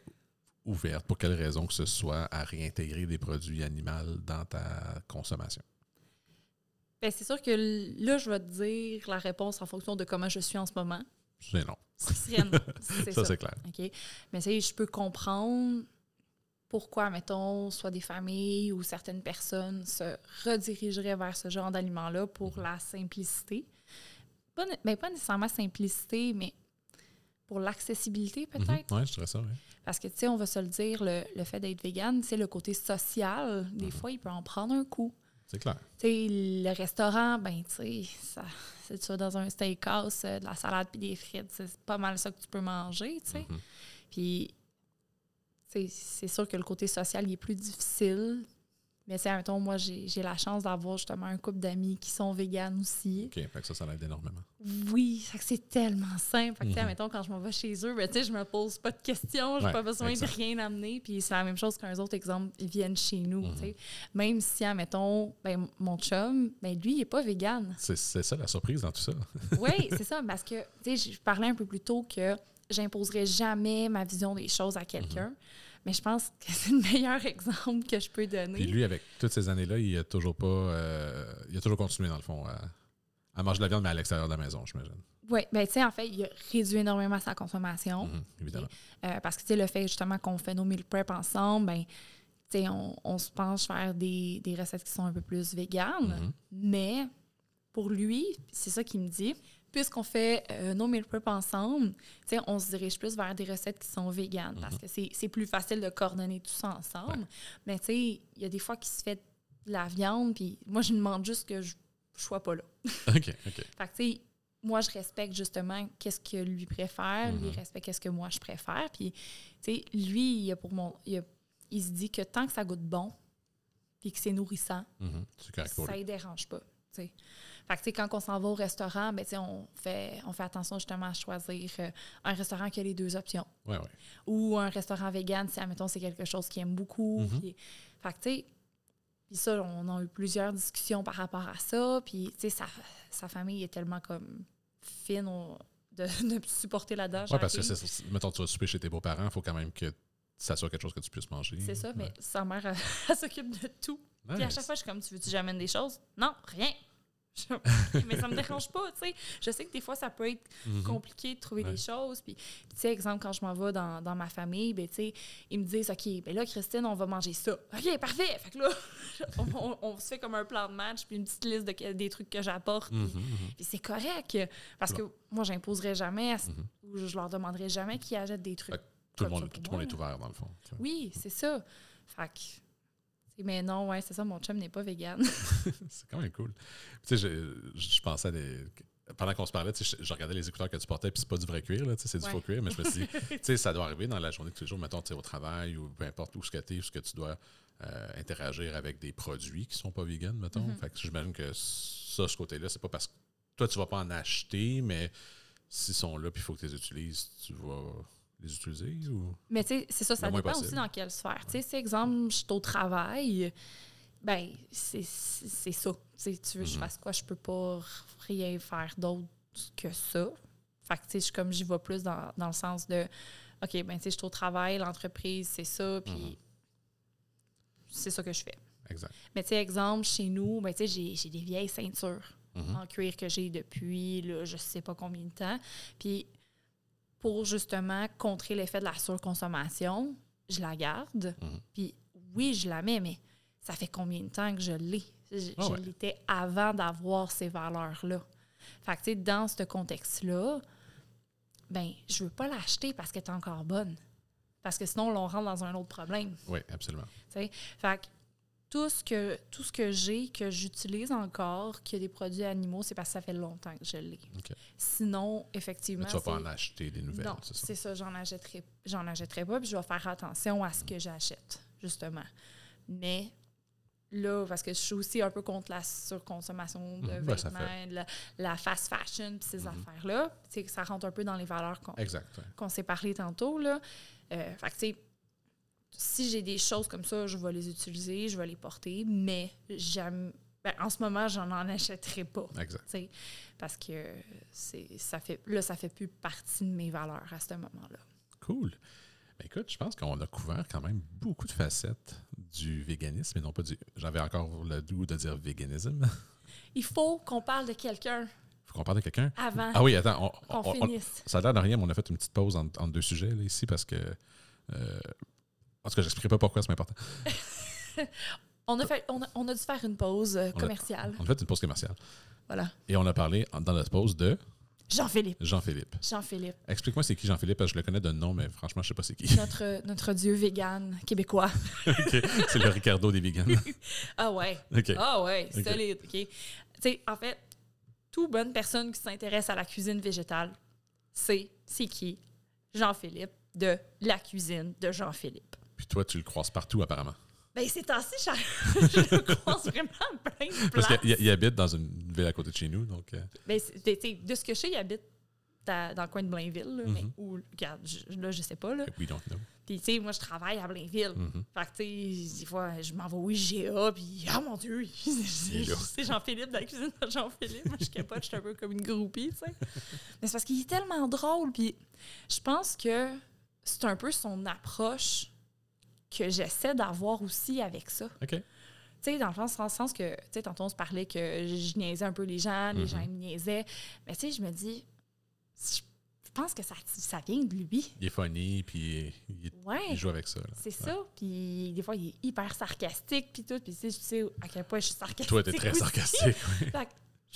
ouverte, pour quelle raison que ce soit, à réintégrer des produits animaux dans ta consommation? Ben, c'est sûr que là, je vais te dire la réponse en fonction de comment je suis en ce moment. C'est non. C'est Ça, ça. c'est clair. OK? Mais tu sais, je peux comprendre pourquoi, mettons, soit des familles ou certaines personnes se redirigeraient vers ce genre d'aliments-là pour la simplicité. Pas, ben, pas nécessairement simplicité, mais pour l'accessibilité peut-être. Oui, je dirais ça, oui. Parce que, tu sais, on va se le dire, le, le fait d'être vegan, c'est le côté social. Des Mhm. fois, il peut en prendre un coup. C'est clair. Tu le restaurant, ben, tu sais, c'est ça dans un steakhouse, euh, de la salade puis des frites, c'est pas mal ça que tu peux manger, tu sais. Puis, tu sais, c'est sûr que le côté social, il est plus difficile. Mais, sais, mettons, moi, j'ai la chance d'avoir justement un couple d'amis qui sont véganes aussi. OK, fait que ça, ça l'aide énormément. Oui, c'est tellement simple. Fait que, mettons, quand je m'en vais chez eux, ben, je me pose pas de questions, j'ai Ouais, pas besoin exact. de rien amener. Puis c'est la même chose qu'un autre exemple, ils viennent chez nous, Mhm. Même si, mettons, ben, mon chum, ben, lui, il est pas vegan. C'est c'est ça la surprise dans tout ça. Oui, c'est ça, parce que, tu sais, je parlais un peu plus tôt que j'imposerai jamais ma vision des choses à quelqu'un. Mhm. Mais je pense que c'est le meilleur exemple que je peux donner. Puis lui, avec toutes ces années-là, il a toujours pas. euh, il a toujours continué, dans le fond, à, à manger de la viande, mais à l'extérieur de la maison, j'imagine. Oui, ben, tu sais, en fait, il a réduit énormément sa consommation. Mhm, évidemment. Euh, parce que, tu sais, le fait justement qu'on fait nos meal prep ensemble, ben, tu sais, on, on se penche vers des, des recettes qui sont un peu plus véganes. Mhm. Mais pour lui, c'est ça qu'il me dit, puisqu'on fait euh, nos meal prep ensemble, on se dirige plus vers des recettes qui sont véganes parce que c'est plus facile de coordonner tout ça ensemble. Ouais. Mais tu sais, il y a des fois qu'il se fait de la viande, puis moi, je demande juste que je ne sois pas là. OK, OK. Fait que, tu sais, moi, je respecte justement qu'est-ce que lui préfère, lui Mhm. respecte qu'est-ce que moi je préfère. Puis, tu sais, lui, il, a pour mon, il, a- il se dit que tant que ça goûte bon, puis que c'est nourrissant, Mhm, ça ne dérange pas. Fait que, quand on s'en va au restaurant, ben, on fait, on fait attention justement à choisir euh, un restaurant qui a les deux options. Ouais, ouais. Ou un restaurant vegan, si, admettons, c'est quelque chose qu'il aime beaucoup. Mhm. puis- fait que, tu sais, puis ça, on a eu plusieurs discussions par rapport à ça. Puis, tu sais, sa, sa famille est tellement comme fine de, de supporter là-dedans. Ouais, parce que, mettons, tu vas souper chez tes beaux-parents, il faut quand même que ça soit quelque chose que tu puisses manger. C'est ça, mais sa mère, elle, elle s'occupe de tout. Puis à chaque fois, je suis comme, tu veux-tu que j'amène des choses? Non, rien. Mais ça me dérange pas, tu sais. Je sais que des fois, ça peut être Mhm. compliqué de trouver Ouais. des choses. Puis, tu sais, exemple, quand je m'en vais dans, dans ma famille, ben, tu sais, ils me disent, OK, ben là, Christine, on va manger ça. OK, parfait. Fait que là, on, on- on se fait comme un plan de match, puis une petite liste de des trucs que j'apporte. Mhm, Puis, puis c'est correct. Parce que moi, j'imposerais jamais, à Mhm. ou je leur demanderais jamais qu'ils achètent des trucs. Fait Tout le monde, tout le monde est ouvert, dans le fond. Oui, c'est ça. Fait que. Mais non, ouais, c'est ça, mon chum n'est pas vegan. C'est quand même cool. Tu sais, je, je pensais à des. pendant qu'on se parlait, je, je regardais les écouteurs que tu portais, puis c'est pas du vrai cuir, c'est du Ouais. faux cuir, mais je me suis dit, tu sais, ça doit arriver dans la journée de tous les jours, mettons, au travail ou peu importe où ce que tu es, où ce que tu dois euh, interagir avec des produits qui sont pas vegan, mettons. Mhm. Fait que j'imagine que ça, ce côté-là, c'est pas parce que toi, tu vas pas en acheter, mais s'ils sont là, puis il faut que tu les utilises, tu vas les utiliser ou? Mais tu sais, c'est ça, ça dépend possible. aussi dans quelle sphère. Tu sais, si exemple, je suis au travail, ben, c'est ça. Tu sais, tu veux que je Mhm. fasse quoi? Je peux pas rien faire d'autre que ça. Fait que, tu sais, comme, j'y vais plus dans, dans le sens de, OK, ben, tu sais, je suis au travail, l'entreprise, c'est ça, puis Mhm. c'est ça que je fais. Exact. Mais tu sais, exemple, chez nous, ben, tu sais, j'ai j'ai des vieilles ceintures Mhm. en cuir que j'ai depuis là, je sais pas combien de temps. Puis pour justement contrer l'effet de la surconsommation, je la garde. Mhm. Puis oui, je la mets, mais ça fait combien de temps que je l'ai? Je, Ah je l'étais avant d'avoir ces valeurs-là. Fait que, tu sais, dans ce contexte-là, ben, je veux pas l'acheter parce qu'elle est encore bonne. Parce que sinon, on rentre dans un autre problème. Oui, absolument. tu sais. Fait que tout ce que, tout ce que j'ai, que j'utilise encore, qui a des produits animaux, c'est parce que ça fait longtemps que je l'ai. Sinon, Mais effectivement. tu vas pas c'est- en acheter des nouvelles, non, c'est ça? c'est ça, j'en achèterai, j'en achèterai pas, puis je vais faire attention à ce que j'achète, justement. Mais là, parce que je suis aussi un peu contre la surconsommation de Mhm, ben, vêtements, de la, la fast fashion, puis ces Mhm. affaires-là. Tu sais, que ça rentre un peu dans les valeurs qu'on Exact. ouais. qu'on s'est parlé tantôt. Là. Euh, fait que, tu sais, si j'ai des choses comme ça, je vais les utiliser, je vais les porter, mais j'aime. ben, en ce moment, j'en en achèterai pas. Exact. Parce que c'est ça fait là, ça fait plus partie de mes valeurs à ce moment-là. Cool. Ben, écoute, je pense qu'on a couvert quand même beaucoup de facettes du véganisme et non pas du. J'avais encore le goût de dire véganisme. Il faut qu'on parle de quelqu'un Faut qu'on parle de quelqu'un. avant Ah oui, attends. on- qu'on on- on- finisse. ça a l'air de rien, mais on a fait une petite pause entre, entre deux sujets là, ici parce que. Euh, en tout cas, j'expliquerai pas pourquoi c'est important. On a, fait, on, a, on a dû faire une pause euh, On a- commerciale. On a fait une pause commerciale. Voilà. Et on a parlé dans notre pause de Jean-Philippe. Jean-Philippe. Jean-Philippe. Explique-moi c'est qui Jean-Philippe, parce que je le connais de nom, mais franchement, je sais pas c'est qui. Notre, notre dieu vegan québécois. C'est le Ricardo des vegans. Ah ouais. Ah ouais, solide, OK. Tu sais, en fait, toute bonne personne qui s'intéresse à la cuisine végétale, c'est c'est qui? Jean-Philippe de la cuisine de Jean-Philippe. Puis toi, tu le croises partout, apparemment. Ben, c'est ainsi, je, je le croise vraiment plein de Parce qu'il il habite dans une ville à côté de chez nous, donc... euh, Ben, c'est- tu sais, de ce que je sais, il habite à- dans le coin de Blainville, là, mais Mhm. où, regarde, je- là, je sais pas, là. we don't know. Puis, tu sais, moi, je travaille à Blainville. Mhm. Fait que, tu sais, des fois, je m'en vais au IGA, puis, ah mon Dieu, c'est Jean-Philippe de la cuisine de Jean-Philippe. Moi, je capote, je suis un peu comme une groupie, tu sais. Mais c'est parce qu'il est tellement drôle, puis je pense que c'est un peu son approche que j'essaie d'avoir aussi avec ça. OK. Tu sais, dans le sens, dans le sens que, tu sais, tantôt, on se parlait que je niaisais un peu les gens, les Mhm. gens me niaisaient. Mais, tu sais, je me dis, je je pense que ça, ça vient de lui. Il est funny, puis il, Ouais. il joue avec ça. C'est Ouais. ça. Puis des fois, il est hyper sarcastique, puis tout. Puis tu sais, à quel point je suis sarcastique. Toi, t'es très aussi. sarcastique. oui.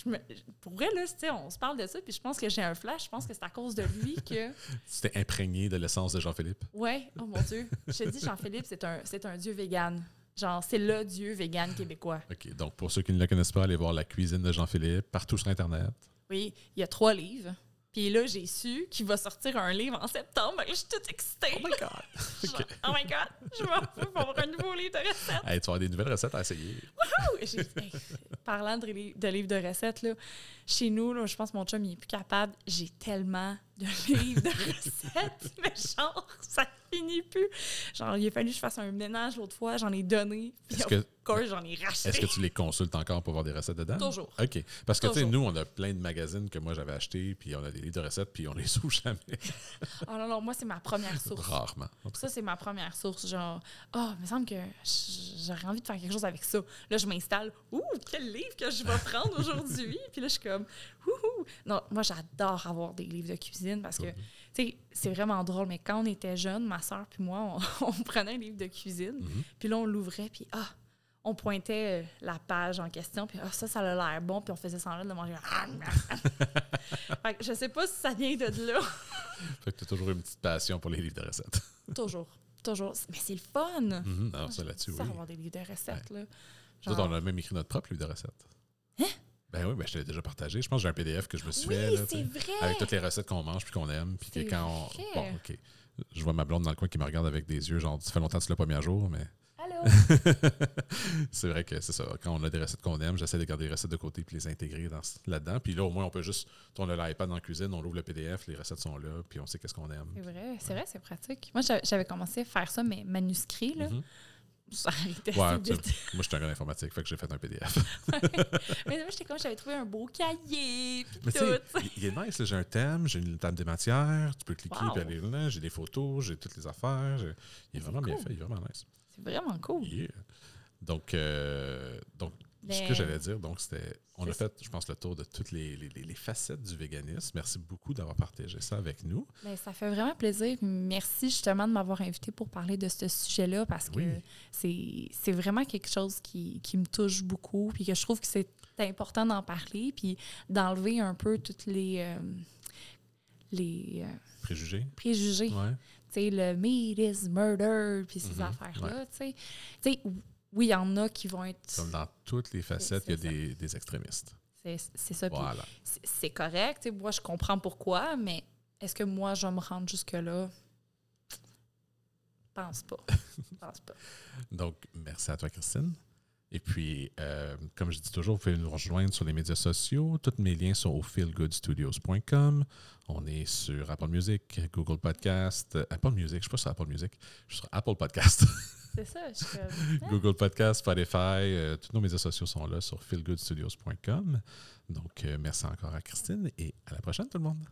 Je me, pour vrai, là, on se parle de ça, puis je pense que j'ai un flash. Je pense que c'est à cause de lui que. Tu t'es imprégné de l'essence de Jean-Philippe? Ouais, oh mon Dieu. Je te dis, Jean-Philippe, c'est un, c'est un dieu vegan. Genre, c'est le dieu vegan québécois. OK. Donc, pour ceux qui ne le connaissent pas, allez voir la cuisine de Jean-Philippe partout sur Internet. Oui, il y a trois livres. Puis là, j'ai su qu'il va sortir un livre en septembre. Je suis toute excitée. Oh my God! Genre, oh my God! Je vais pour avoir un nouveau livre de recettes. Hey, tu vas avoir des nouvelles recettes à essayer. J'ai- hey, parlant de, de livres de recettes, là, chez nous, là, je pense que mon chum il est plus capable. J'ai tellement de livres de recettes, mais genre, ça finit plus. Genre, il a fallu que je fasse un ménage l'autre fois, j'en ai donné. Puis que, course, j'en ai racheté. est-ce que tu les consultes encore pour voir des recettes dedans? Toujours. OK. Parce que, tu sais, nous, on a plein de magazines que moi, j'avais achetés, puis on a des livres de recettes, puis on les ouvre jamais. Ah non, non, moi, c'est ma première source. Rarement. Ça, c'est ma première source. Genre, ah, il me semble que j'aurais envie de faire quelque chose avec ça. Là, je m'installe. Ouh, quel livre que je vais prendre aujourd'hui? Puis là, je suis comme, ouh. Non, moi, j'adore avoir des livres de cuisine parce que, tu sais, c'est vraiment drôle. Mais quand on était jeunes, ma soeur puis moi, on, on prenait un livre de cuisine. Mhm. Puis là, on l'ouvrait. Puis, ah, on pointait euh, la page en question. Puis, ah, ça, ça a l'air bon. Puis on faisait semblant de manger. fait que je sais pas si ça vient de là. Fait que tu as toujours une petite passion pour les livres de recettes. Toujours. Toujours. Mais c'est le fun. Mhm. Alors, ça, là-dessus, oui. avoir des livres de recettes, là. Nous autres, on a même écrit notre propre livre de recettes. Hein? Ben oui, ben je te l'ai déjà partagé. Je pense que j'ai un PDF que je me suis Oui, fait. là, vrai! Avec toutes les recettes qu'on mange puis qu'on aime. Puis que quand on. Bon, OK. Je vois ma blonde dans le coin qui me regarde avec des yeux, genre, ça fait longtemps que tu l'as pas mis à jour, mais Allô? c'est vrai que c'est ça. Quand on a des recettes qu'on aime, j'essaie de garder les recettes de côté puis les intégrer dans, là-dedans. Puis là, au moins, on peut juste tourner l'iPad dans la cuisine, on ouvre le PDF, les recettes sont là, puis on sait qu'est-ce qu'on aime. C'est vrai, c'est vrai, c'est pratique. Moi, j'a- j'avais commencé à faire ça, mais manuscrit, là. Mhm. Ça Ouais, tu- moi, je suis un gars d'informatique, fait que j'ai fait un PDF. mais moi, j'étais comme, j'avais trouvé un beau cahier, Mais tout. il il est nice, j'ai un thème, j'ai une table des matières, tu peux cliquer Wow. puis aller là, j'ai des photos, j'ai toutes les affaires. Il est vraiment bien fait, il est vraiment nice. C'est vraiment cool. Yeah. Donc, euh, donc ce Mais- que j'allais dire, donc c'était, on a fait, je pense, le tour de toutes les, les- les- les facettes du véganisme. Merci beaucoup d'avoir partagé ça avec nous. Ben, ça fait vraiment plaisir. Merci justement de m'avoir invité pour parler de ce sujet-là parce que Oui. c'est c'est vraiment quelque chose qui, qui me touche beaucoup puis que je trouve que c'est important d'en parler puis d'enlever un peu toutes les, euh, les euh, Préjugés? préjugés. Ouais. Tu sais, le meat is murder puis ces Mhm, affaires-là. Tu sais, oui, il y en a qui vont être. Comme dans toutes les facettes, il y a des, des extrémistes. C'est ça. Voilà. c'est- correct. Moi, je comprends pourquoi, mais est-ce que moi, je vais me rendre jusque-là? Pense pas. Pense pas. Donc, merci à toi, Christine. Et puis, euh, comme je dis toujours, vous pouvez nous rejoindre sur les médias sociaux. Tous mes liens sont au feelgoodstudios.com. On est sur Apple Music, Google Podcast, Apple Music, je ne suis pas sur Apple Music, je suis sur Apple Podcast, C'est ça. Je suis comme. Google Podcast, Spotify. euh, tous nos médias sociaux sont là sur feelgoodstudios.com. Donc, euh, merci encore à Christine et à la prochaine, tout le monde.